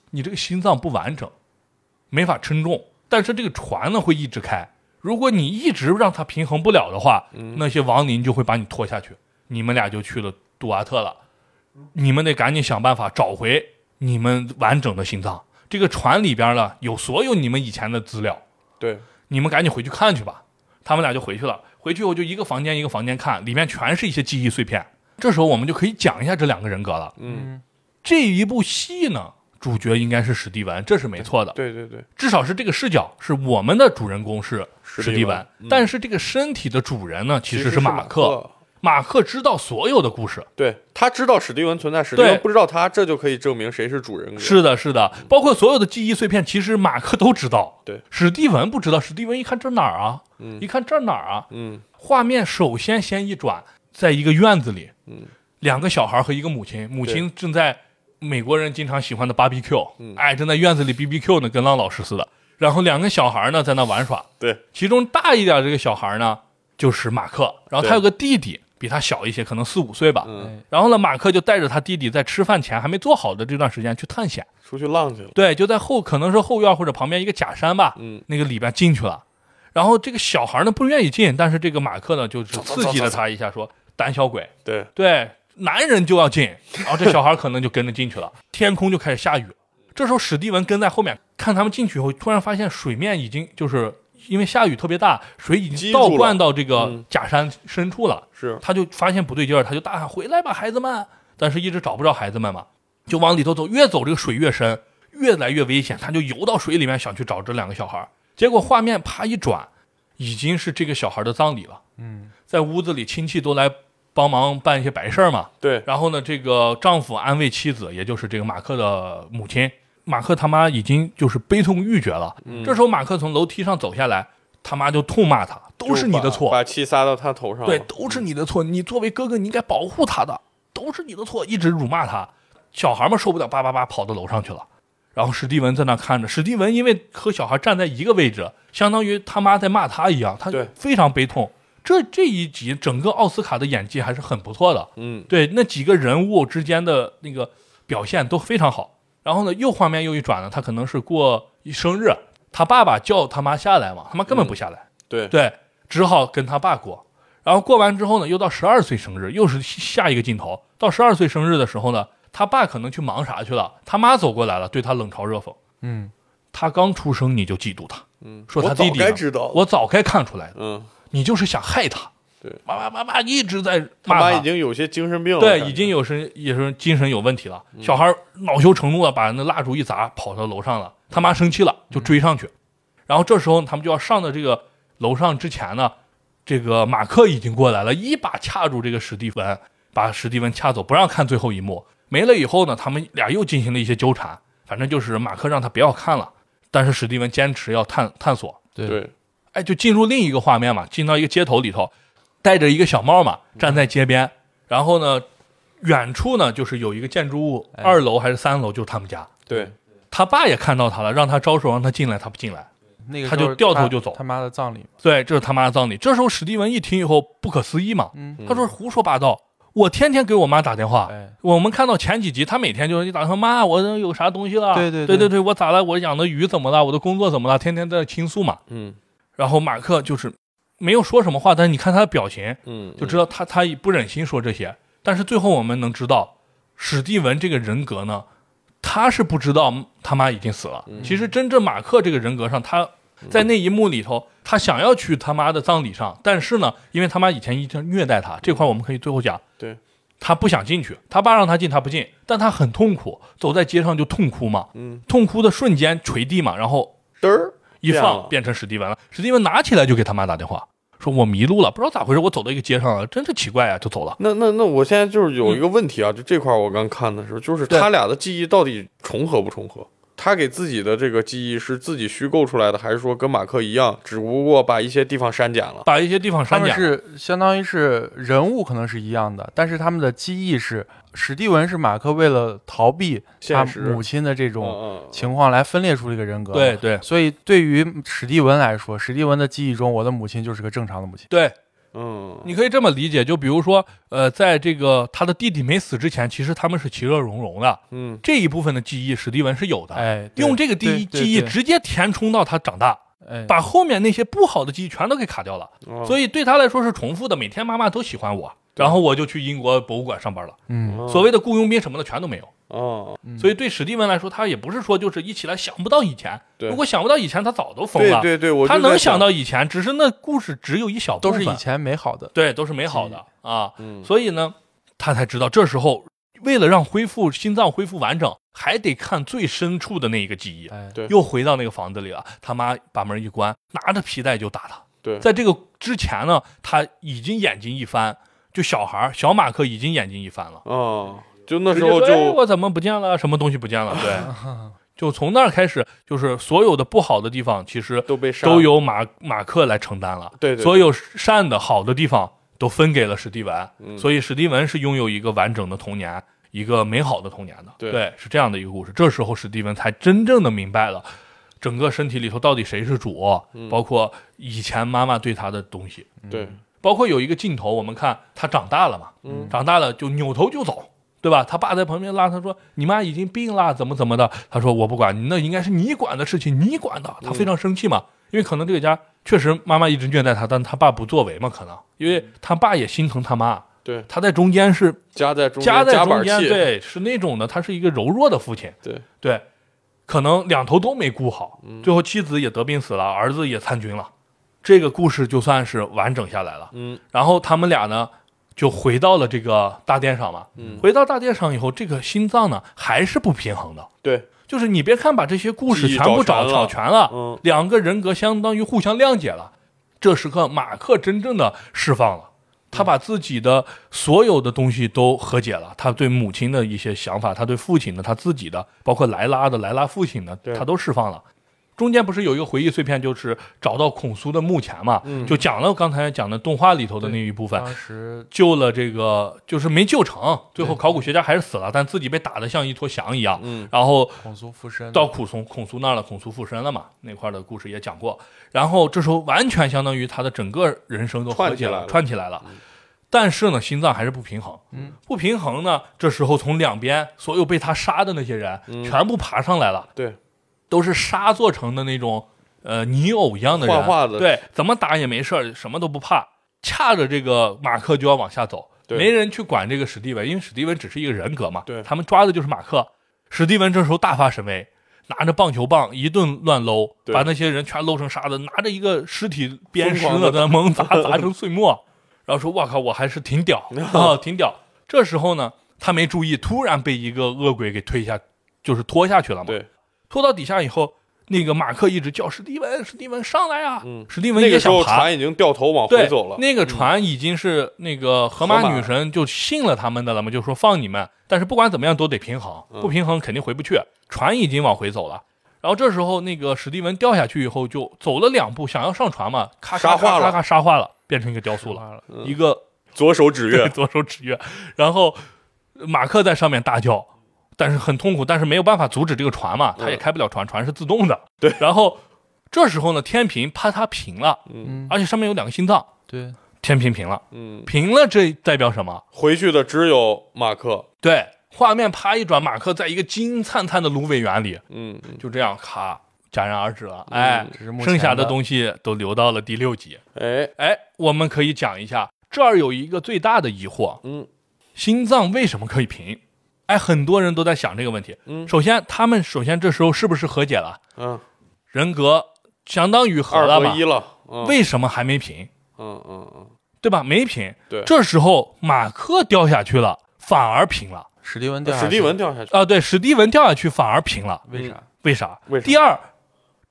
你这个心脏不完整，没法称重，但是这个船呢会一直开。如果你一直让它平衡不了的话，那些亡灵就会把你拖下去，你们俩就去了杜瓦特了。你们得赶紧想办法找回你们完整的心脏。这个船里边呢有所有你们以前的资料，对，你们赶紧回去看去吧。他们俩就回去了，回去以后就一个房间一个房间看，里面全是一些记忆碎片。这时候我们就可以讲一下这两个人格了。嗯，这一部戏呢，主角应该是史蒂文，这是没错的。对对对，至少是这个视角是我们的主人公是史蒂文，嗯但是这个身体的主人呢，其实是马克。马克知道所有的故事，对他知道史蒂文存在，史蒂文不知道他，这就可以证明谁是主人格。是的，是的，包括所有的记忆碎片，其实马克都知道。对，史蒂文不知道，史蒂文一看这哪儿啊？嗯。一看这哪儿啊？嗯。画面首先先一转，在一个院子里，嗯，两个小孩和一个母亲，母亲正在美国人经常喜欢的 BBQ，嗯。哎，正在院子里 BBQ 呢，跟浪老师似的。然后两个小孩呢在那玩耍，对，其中大一点这个小孩呢就是马克，然后他有个弟弟，比他小一些，可能四五岁吧。嗯，哎然后呢，马克就带着他弟弟在吃饭前还没做好的这段时间去探险。出去浪去了。对，就在后可能是后院或者旁边一个假山吧，嗯，那个里边进去了。然后这个小孩呢不愿意进，但是这个马克呢就是刺激了他一下，说胆小鬼，对，对，男人就要进。然后这小孩可能就跟着进去了，天空就开始下雨。这时候史蒂文跟在后面看他们进去以后，突然发现水面已经就是因为下雨特别大，水已经倒灌到这个嗯假山深处了。是，他就发现不对劲儿，他就大喊：“回来吧，孩子们！”但是一直找不着孩子们嘛，就往里头走，越走这个水越深，越来越危险。他就游到水里面想去找这两个小孩儿，结果画面啪一转，已经是这个小孩的葬礼了。嗯，在屋子里，亲戚都来帮忙办一些白事儿嘛。对，然后呢，这个丈夫安慰妻子，也就是这个马克的母亲，马克他妈已经就是悲痛欲绝了。嗯这时候马克从楼梯上走下来，他妈就痛骂他，都是你的错把，把气撒到他头上。对，都是你的错。你作为哥哥，你应该保护他的，都是你的错，一直辱骂他。小孩们受不了，叭叭叭跑到楼上去了。然后史蒂文在那看着，史蒂文因为和小孩站在一个位置，相当于他妈在骂他一样，他对非常悲痛。这这一集整个奥斯卡的演技还是很不错的，嗯，对那几个人物之间的那个表现都非常好。然后呢，又画面又一转呢，他可能是过一生日，他爸爸叫他妈下来嘛，他妈根本不下来，对，对，只好跟他爸过。然后过完之后呢，又到十二岁生日，又是下一个镜头。到十二岁生日的时候呢，他爸可能去忙啥去了，他妈走过来了，对他冷嘲热讽。嗯，他刚出生你就嫉妒他，嗯，说他弟弟呢该知道，我早该看出来的，嗯，你就是想害他。对，妈妈妈妈一直在骂他他妈已经有些精神病了，对，已经有是也是精神有问题了。小孩恼羞成怒了，把那蜡烛一砸，跑到楼上了。他妈生气了，就追上去。然后这时候他们就要上的这个楼上之前呢，这个马克已经过来了，一把掐住这个史蒂文，把史蒂文掐走，不让看最后一幕。没了以后呢，他们俩又进行了一些纠缠。反正就是马克让他不要看了，但是史蒂文坚持要探探索。对，对，哎，就进入另一个画面嘛，进到一个街头里头，戴着一个小帽嘛，站在街边，然后呢，远处呢就是有一个建筑物，哎二楼还是三楼，就是他们家。对，他爸也看到他了，让他招手让他进来，他不进来。他就那个他掉头就走他妈的葬礼，对，这是他妈的葬礼。这时候史蒂文一听以后不可思议嘛，嗯，他说胡说八道，我天天给我妈打电话。哎，我们看到前几集，他每天就是你打电话，妈，我有啥东西了？对对对对对对，我咋了？我养的鱼怎么了？我的工作怎么了？天天在倾诉嘛。嗯然后马克就是没有说什么话，但是你看他的表情，嗯，就知道他他不忍心说这些。但是最后我们能知道，史蒂文这个人格呢，他是不知道他妈已经死了。嗯。其实真正马克这个人格上，他在那一幕里头，他想要去他妈的葬礼上，但是呢，因为他妈以前一直虐待他，这块我们可以最后讲。对，他不想进去，他爸让他进，他不进，但他很痛苦，走在街上就痛哭嘛，嗯，痛哭的瞬间捶地嘛，然后嘚儿一放变成史蒂文了。史蒂文拿起来就给他妈打电话，说我迷路了，不知道咋回事，我走到一个街上了，真是奇怪啊，就走了。那那那，我现在就是有一个问题啊，就这块儿我刚看的时候，就是他俩的记忆到底重合不重合？他给自己的这个记忆是自己虚构出来的，还是说跟马克一样，只不过把一些地方删减了？把一些地方删减了，是相当于是人物可能是一样的，但是他们的记忆是史蒂文是马克为了逃避他母亲的这种情况来分裂出了一个人格。对，对。所以对于史蒂文来说，史蒂文的记忆中，我的母亲就是个正常的母亲。对，嗯，你可以这么理解，就比如说，呃，在这个他的弟弟没死之前，其实他们是其乐融融的，嗯。这一部分的记忆史蒂文是有的，哎，用这个第一记忆直接填充到他长大，哎，把后面那些不好的记忆全都给卡掉了，哦。所以对他来说是重复的，每天妈妈都喜欢我，然后我就去英国博物馆上班了，嗯哦所谓的雇佣兵什么的全都没有。哦，嗯所以对史蒂文来说，他也不是说就是一起来想不到以前，对如果想不到以前，他早都疯了。对对对，我他能想到以前，只是那故事只有一小部分，都是以前美好的。对，都是美好的啊。嗯所以呢，他才知道这时候为了让恢复心脏恢复完整，还得看最深处的那一个记忆。哎，对又回到那个房子里了，他妈把门一关，拿着皮带就打他。对在这个之前呢，他已经眼睛一翻，就小孩儿小马克已经眼睛一翻了。哦，就那时候就哎我怎么不见了？什么东西不见了？对，就从那儿开始，就是所有的不好的地方，其实都被都由马马克来承担了。对对所有善的好的地方都分给了史蒂文，嗯所以史蒂文是拥有一个完整的童年，一个美好的童年的。对是这样的一个故事。这时候史蒂文才真正的明白了。整个身体里头到底谁是主，嗯包括以前妈妈对他的东西，对，包括有一个镜头，我们看他长大了嘛，嗯。长大了就扭头就走，对吧？他爸在旁边拉他说：“你妈已经病了，怎么怎么的。”他说：“我不管，那应该是你管的事情，你管的。”他非常生气嘛，因为可能这个家确实妈妈一直虐待他，但他爸不作为嘛，可能。因为他爸也心疼他妈，对，他在中间是夹在中间夹在中间，对，是那种的，他是一个柔弱的父亲，对。对，可能两头都没顾好，嗯。最后妻子也得病死了，儿子也参军了，这个故事就算是完整下来了。嗯然后他们俩呢就回到了这个大殿上嘛。嗯回到大殿上以后，这个心脏呢还是不平衡的。对，就是你别看把这些故事全部找找全了嗯两个人格相当于互相谅解了。这时刻，马克真正的释放了。他把自己的所有的东西都和解了，他对母亲的一些想法，他对父亲的，他自己的，包括莱拉的、莱拉父亲的，他都释放了。中间不是有一个回忆碎片，就是找到孔苏的墓前嘛，嗯。就讲了刚才讲的动画里头的那一部分，当时。救了这个，就是没救成，最后考古学家还是死了，但自己被打得像一坨翔一样。嗯。然后孔苏附身到孔苏孔苏那儿了，孔苏附身了嘛，那块儿的故事也讲过。然后这时候完全相当于他的整个人生都串起来了。串起来了。但是呢，心脏还是不平衡。嗯，不平衡呢，这时候从两边所有被他杀的那些人、全部爬上来了，对，都是沙做成的那种呃泥偶一样的人，对，怎么打也没事儿，什么都不怕。掐着这个马克就要往下走，没人去管这个史蒂文，因为史蒂文只是一个人格嘛，对他们抓的就是马克。史蒂文这时候大发神威，拿着棒球棒一顿乱搂，把那些人全搂成沙子，拿着一个尸体鞭尸了，在那猛砸，砸成碎末。然后说：“我靠，我还是挺屌 啊，挺屌。”这时候呢，他没注意，突然被一个恶鬼给推下，就是拖下去了嘛。对，拖到底下以后，那个马克一直叫史蒂文，史蒂文上来啊！嗯史蒂文那个时候也想爬，船已经掉头往回走了，那个船已经是那个河马女神就信了他们的了嘛，就说放你们，但是不管怎么样都得平衡，嗯。不平衡肯定回不去。船已经往回走了，然后这时候那个史蒂文掉下去以后，就走了两步，想要上船嘛，咔咔沙化了。咔咔咔沙化了，变成一个雕塑了，了，嗯一个左手指月，左手指月，然后马克在上面大叫，但是很痛苦，但是没有办法阻止这个船嘛，他也嗯开不了船，船是自动的。对，然后这时候呢，天平啪它平了，嗯，而且上面有两个心脏，对，天平平了，嗯，平了这代表什么？回去的只有马克，对，画面啪一转，马克在一个金灿灿的芦苇园里，嗯，嗯。就这样咔戛然而止了。哎，剩下的的东西都留到了第六集。哎，哎，我们可以讲一下，这儿有一个最大的疑惑，嗯。心脏为什么可以平？哎，很多人都在想这个问题。嗯首先，他们首先这时候是不是和解了？嗯，人格相当于和二？合一了，嗯为什么还没平？嗯嗯嗯，对吧？没平。对这时候马克掉下去了，反而平了。史蒂文掉下去史蒂文掉下去，啊，对，史蒂文掉下去反而平了。为啥？为啥？为啥第二，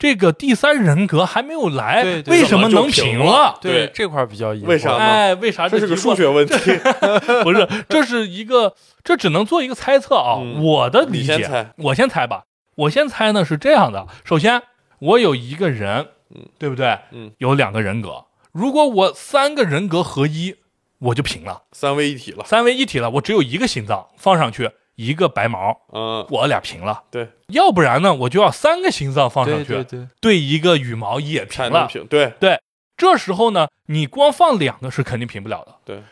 这个第三人格还没有来，对对为什么能平平了对对这块儿比较疑惑为啥哎，为啥这是个数学问题。不是，这是一个，这只能做一个猜测啊。嗯我的理解，先我先猜吧。我先猜呢是这样的：首先，我有一个人，嗯，对不对？嗯，有两个人格。如果我三个人格合一，我就平了，三位一体了。三位一体了。我只有一个心脏放上去，一个白毛，嗯，我俩平了。对，要不然呢，我就要三个心脏放上去，对对对，对一个羽毛也平了。才能平。对，这时候呢，你光放两个是肯定平不了的。对，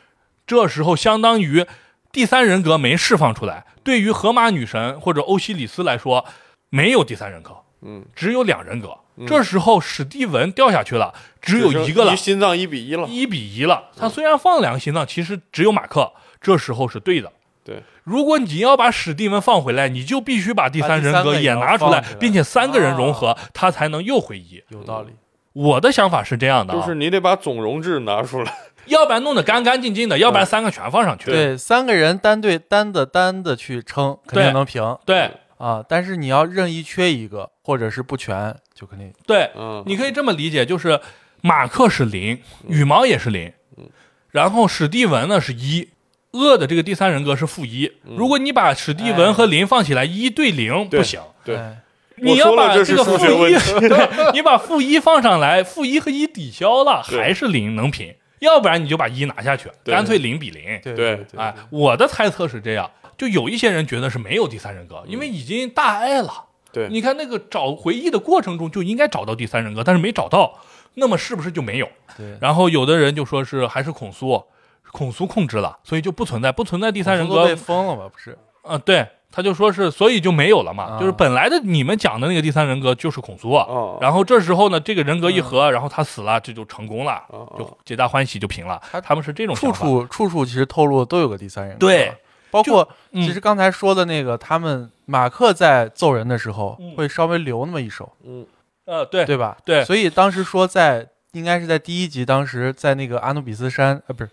这时候相当于第三人格没释放出来。对于荷马女神或者欧西里斯来说，没有第三人格，嗯，只有两人格。嗯这时候史蒂文掉下去了，只有一个了，心脏一比一了。一比一了。他虽然放了两个心脏，其实只有马克。这时候是对的。对，如果你要把史蒂文放回来，你就必须把第三人格也拿出来并且三个人融合，啊他才能又回一。有道理。我的想法是这样的、啊，就是你得把总容质拿出来。要不然弄得干干净净的，要不然三个全放上去。对，三个人单对单的单的去撑，肯定能平对啊。但是你要任意缺一个，或者是不全，就肯定对，嗯，你可以这么理解，就是马克是零，羽毛也是零，然后史蒂文呢是一，恶的这个第三人格是负一。如果你把史蒂文和林放起来，一对零不行，对。哎。你要把这个负一，对，你把负一放上来，负一和一抵消了，还是零能平，要不然你就把一拿下去，干脆零比零。对对。对哎，我的猜测是这样，就有一些人觉得是没有第三人格，因为已经大爱了。对。你看那个找回忆的过程中就应该找到第三人格，但是没找到，那么是不是就没有？对，然后有的人就说是还是孔苏，孔苏控制了，所以就不存在，不存在第三人格被。封了吧？不是？啊、对，他就说是，所以就没有了嘛，啊就是本来的你们讲的那个第三人格就是孔苏，啊然后这时候呢，这个人格一合，然后他死了，这就成功了，哦就皆大欢喜就平了。他他们是这种处。处处处其实透露都有个第三人格，对，包括嗯其实刚才说的那个，他们马克在揍人的时候嗯会稍微留那么一手，嗯，呃，对对吧？对所以当时说在应该是在第一集，当时在那个阿努比斯山，呃，不是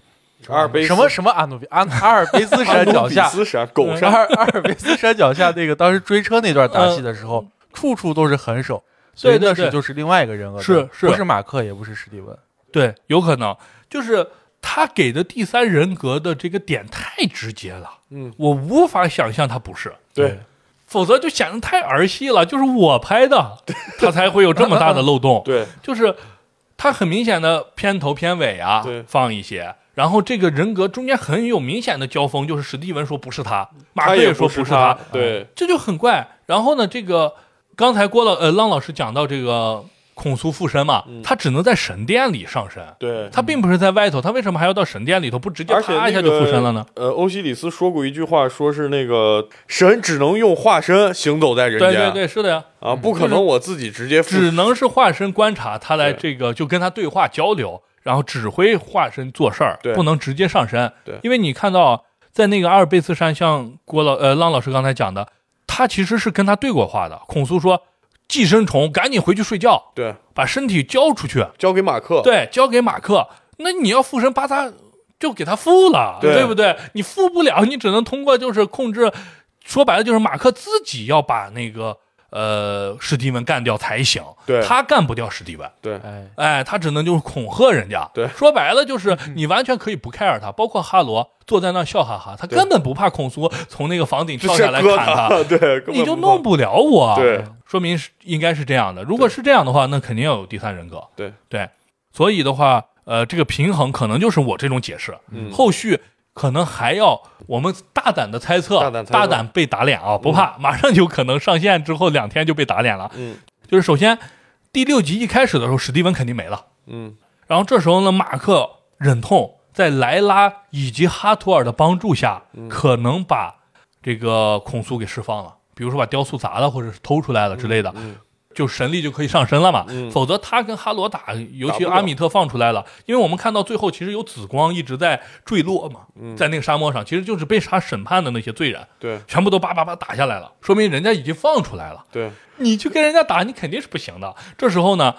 阿尔卑斯什么什么阿努比阿阿尔卑斯山脚下狗嗯山，阿尔阿尔卑斯山脚下那个当时追车那段打戏的时候，处处都是狠手，所以那是就是另外一个人格，是是不是马克，也不是史蒂文，对，有可能就是他给的第三人格的这个点太直接了，嗯，我无法想象他不是，对，否则就显得太儿戏了。就是我拍的，他才会有这么大的漏洞。对，就是他很明显的片头片尾啊对，放一些。然后这个人格中间很有明显的交锋，就是史蒂文说不是他，马克也说不是是他，对，这就很怪。然后呢，这个刚才郭老呃浪老师讲到这个孔苏附身嘛，嗯他只能在神殿里上身，对。他并不是在外头，他为什么还要到神殿里头？不直接啪一下就附身了呢？呃，欧西里斯说过一句话，说是那个神只能用化身行走在人间，对对对，是的呀，啊，不可能我自己直接附只能是化身观察他来这个就跟他对话交流，然后指挥化身做事儿，不能直接上身。对因为你看到在那个阿尔卑斯山，像郭老呃浪老师刚才讲的，他其实是跟他对过话的。孔苏说：“寄生虫，赶紧回去睡觉，对把身体交出去，交给马克，对，交给马克。那你要附身，把他就给他附了，对不对？你附不了，你只能通过就是控制，说白了就是马克自己要把那个呃史蒂文干掉才行，对他干不掉史蒂文。对哎，哎，他只能就是恐吓人家。对说白了就是你完全可以不 care 他，包括哈罗坐在那儿笑哈哈，他根本不怕孔苏从那个房顶跳下来砍他，对，你就弄不了我。对，说明是应该是这样的。如果是这样的话，那肯定要有第三人格。对对，所以的话，呃，这个平衡可能就是我这种解释。嗯后续可能还要我们大胆的猜测，大胆被打脸啊，不怕，马上就可能上线之后两天就被打脸了。嗯。就是首先第六集一开始的时候，史蒂文肯定没了。嗯。然后这时候呢，马克忍痛在莱拉以及哈图尔的帮助下，嗯。可能把这个孔苏给释放了，比如说把雕塑砸了，或者是偷出来了之类的，嗯就神力就可以上身了嘛。嗯否则他跟哈罗打，尤其阿米特放出来了，因为我们看到最后其实有紫光一直在坠落嘛，嗯在那个沙漠上，其实就是被他审判的那些罪人，对全部都叭叭叭打下来了，说明人家已经放出来了。对你去跟人家打，你肯定是不行的。这时候呢，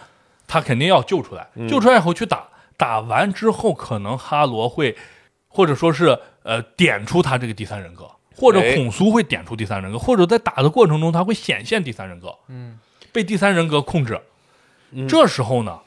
他肯定要救出来，嗯救出来以后去打，打完之后，可能哈罗会，或者说是呃点出他这个第三人格，或者哎孔苏会点出第三人格，或者在打的过程中他会显现第三人格。嗯，被第三人格控制。嗯这时候呢，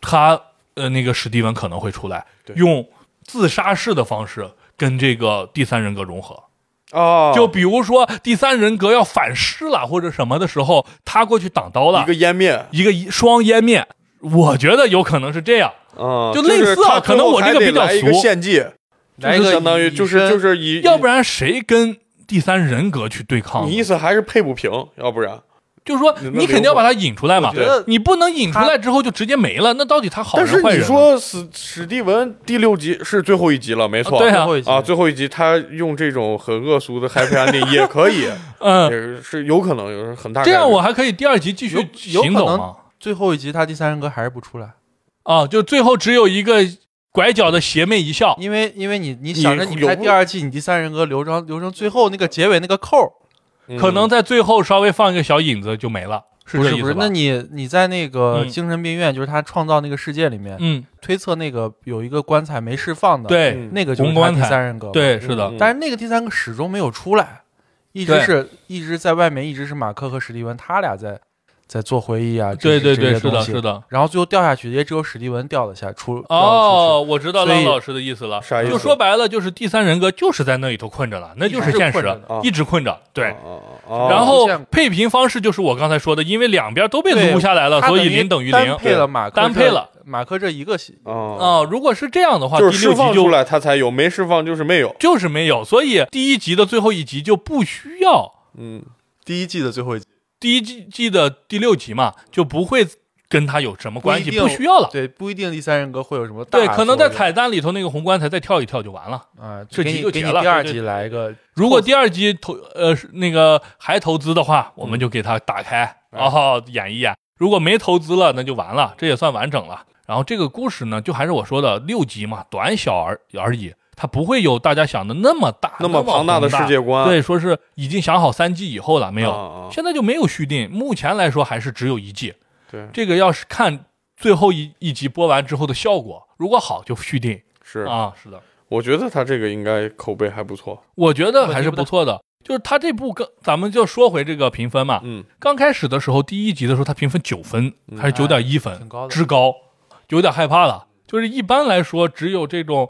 他呃那个史蒂文可能会出来，用自杀式的方式跟这个第三人格融合。哦，就比如说第三人格要反噬了或者什么的时候，他过去挡刀了，一个湮灭一个一双湮灭。我觉得有可能是这样，嗯，就类似啊可能我这个比较俗献祭，来一个相当于就是就是以，要不然谁跟第三人格去对抗？你意思还是配不平，要不然就是说，你肯定要把它引出来嘛。你不能引出来之后就直接没了，那到底他好但是你人坏人你？说史史蒂文第六集是最后一集了，没错，啊对啊最后一集啊，最后一集他用这种很恶俗的 happy ending 也可以，嗯，也是有可能有很大。这样我还可以第二集继续有有可能行走吗？最后一集他第三人格还是不出来，啊，就最后只有一个拐角的邪魅一笑。因为因为你你想着你拍第二季，你第三人格留成留成最后那个结尾那个扣可能在最后稍微放一个小影子就没了，是不是那你你在那个嗯。精神病院，就是他创造那个世界里面，嗯，推测那个有一个棺材没释放的，，对。嗯。那个就是他第红棺材三人格，。对，是的。嗯，但是那个第三个始终没有出来，一直对。是一直在外面，一直是马克和史蒂文他俩在在做回忆啊，对对对，是的，是的。然后最后掉下去，也只有史蒂文掉了下出。哦，我知道所以浪老师的意思了，啥意思就说白了就是第三人格就是在那里头困着了，那就是现实一直困着。对，然后配平方式就是我刚才说的，因为两边都被对撸下来了，所以零等于零。单配了马克这单配了马克这一个戏啊啊，如果是这样的话，就是释放出来他才有，没释放就是没有。就是没有，所以第一集的最后一集就不需要嗯，第一季的最后一集，第一季季的第六集嘛，就不会跟他有什么关系，不不需要了。对，不一定第三人格会有什么大对，可能在彩蛋里头那个红棺材再跳一跳就完了。啊，这集就结了第二集来一个，如果第二集投呃那个还投资的话，我们就给他打开，哎然后演一演。如果没投资了，那就完了，这也算完整了。然后这个故事呢，就还是我说的六集嘛，短小而而已，它不会有大家想的那么大、那么庞大的世界观，对，说是已经想好三季以后了，没有，现在就没有续订。目前来说还是只有一季。对，这个要是看最后一一集播完之后的效果，如果好就续订是，啊。是的，我觉得他这个应该口碑还不错。我觉得还是不错的。就是他这部跟，咱们就说回这个评分嘛。嗯，刚开始的时候，第一集的时候，他评分九分，还是九点一分，挺高的之高，有点害怕了。就是一般来说，只有这种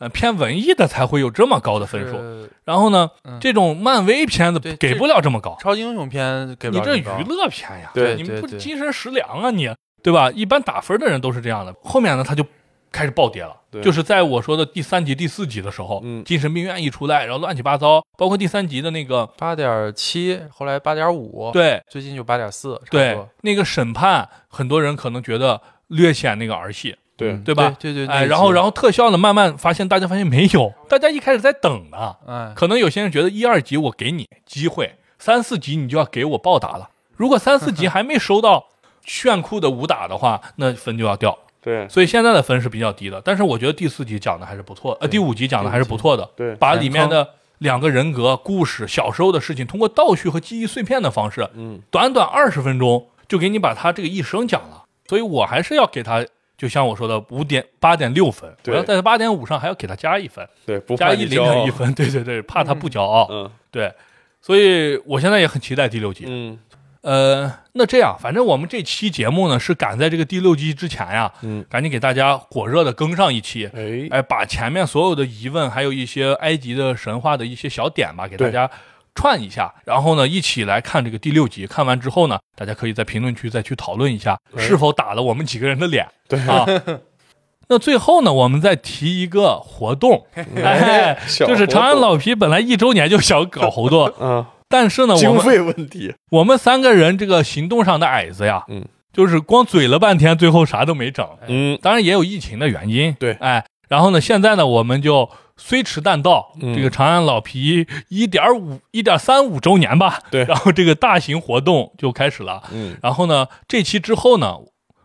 呃偏文艺的才会有这么高的分数。然后呢，嗯这种漫威片子给不了这么高。超级英雄片给不你这么高娱乐片呀，对你不精神食粮啊你，对吧？一般打分的人都是这样的。后面呢，他就开始暴跌了，对就是在我说的第三集、第四集的时候，嗯精神病院一出来，然后乱七八糟，包括第三集的那个，八点七，后来八点五，，对最近就八点四，对，那个审判，很多人可能觉得略显那个儿戏，对，嗯对吧对对对，哎，然后然后后特效呢，慢慢发现大家发现没有，大家一开始在等呢，哎，可能有些人觉得一二集我给你机会，三四集你就要给我报答了。如果三四集 还没收到炫酷的武打的话，那分就要掉。对所以现在的分是比较低的，但是我觉得第四集讲的还是不错，呃，第五集讲的还是不错的，对，把里面的两个人格、故事、小时候的事情，通过倒叙和记忆碎片的方式，嗯，短短二十分钟就给你把他这个一生讲了。所以我还是要给他，就像我说的五点八点六分，我对。要在八点五上还要给他加一分，对，不加一零点一，分，对对对，怕他不骄傲，嗯。对，所以我现在也很期待第六集。嗯。呃，那这样，反正我们这期节目呢是赶在这个第六集之前呀，嗯，赶紧给大家火热的更上一期，哎，哎，把前面所有的疑问，还有一些埃及的神话的一些小点吧，给大家串一下，然后呢，一起来看这个第六集。看完之后呢，大家可以在评论区再去讨论一下，哎是否打了我们几个人的脸对 啊。那最后呢，我们再提一个活动，哎，小就是长安老皮本来一周年就想搞活动，嗯，但是呢，经费问题，我们三个人这个行动上的矮子呀，嗯，就是光嘴了半天，最后啥都没整。嗯。当然也有疫情的原因，对。哎，然后呢，现在呢，我们就虽迟但到，嗯。这个长安老皮一点五、一点三五周年吧，对。然后这个大型活动就开始了。嗯。然后呢，这期之后呢，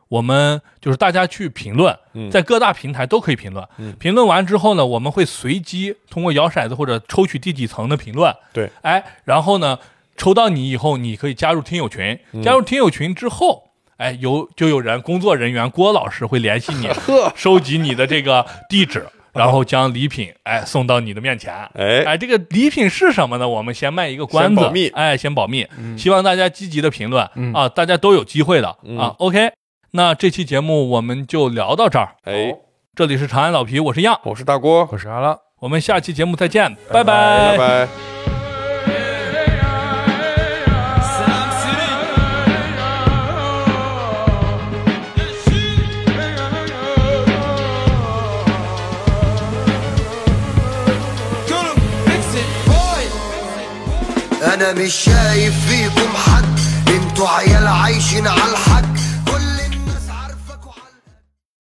我们就是大家去评论，嗯，在各大平台都可以评论。嗯。评论完之后呢，我们会随机通过摇骰子或者抽取第几层的评论，对，哎，然后呢，抽到你以后，你可以加入听友群。嗯。加入听友群之后，哎，有就有人工作人员郭老师会联系你，收集你的这个地址，然后将礼品哎送到你的面前。哎，哎，这个礼品是什么呢？我们先卖一个关子，先保密哎，先保密。希望大家积极的评论、嗯啊，大家都有机会的、嗯啊。OK，那这期节目我们就聊到这儿。哎，这里是长安老皮，我是样，我是大郭，我是阿拉。我们下期节目再见，拜拜拜拜。أنا مش شايف فيكم حد أنتوا عيال عايشين على الحد.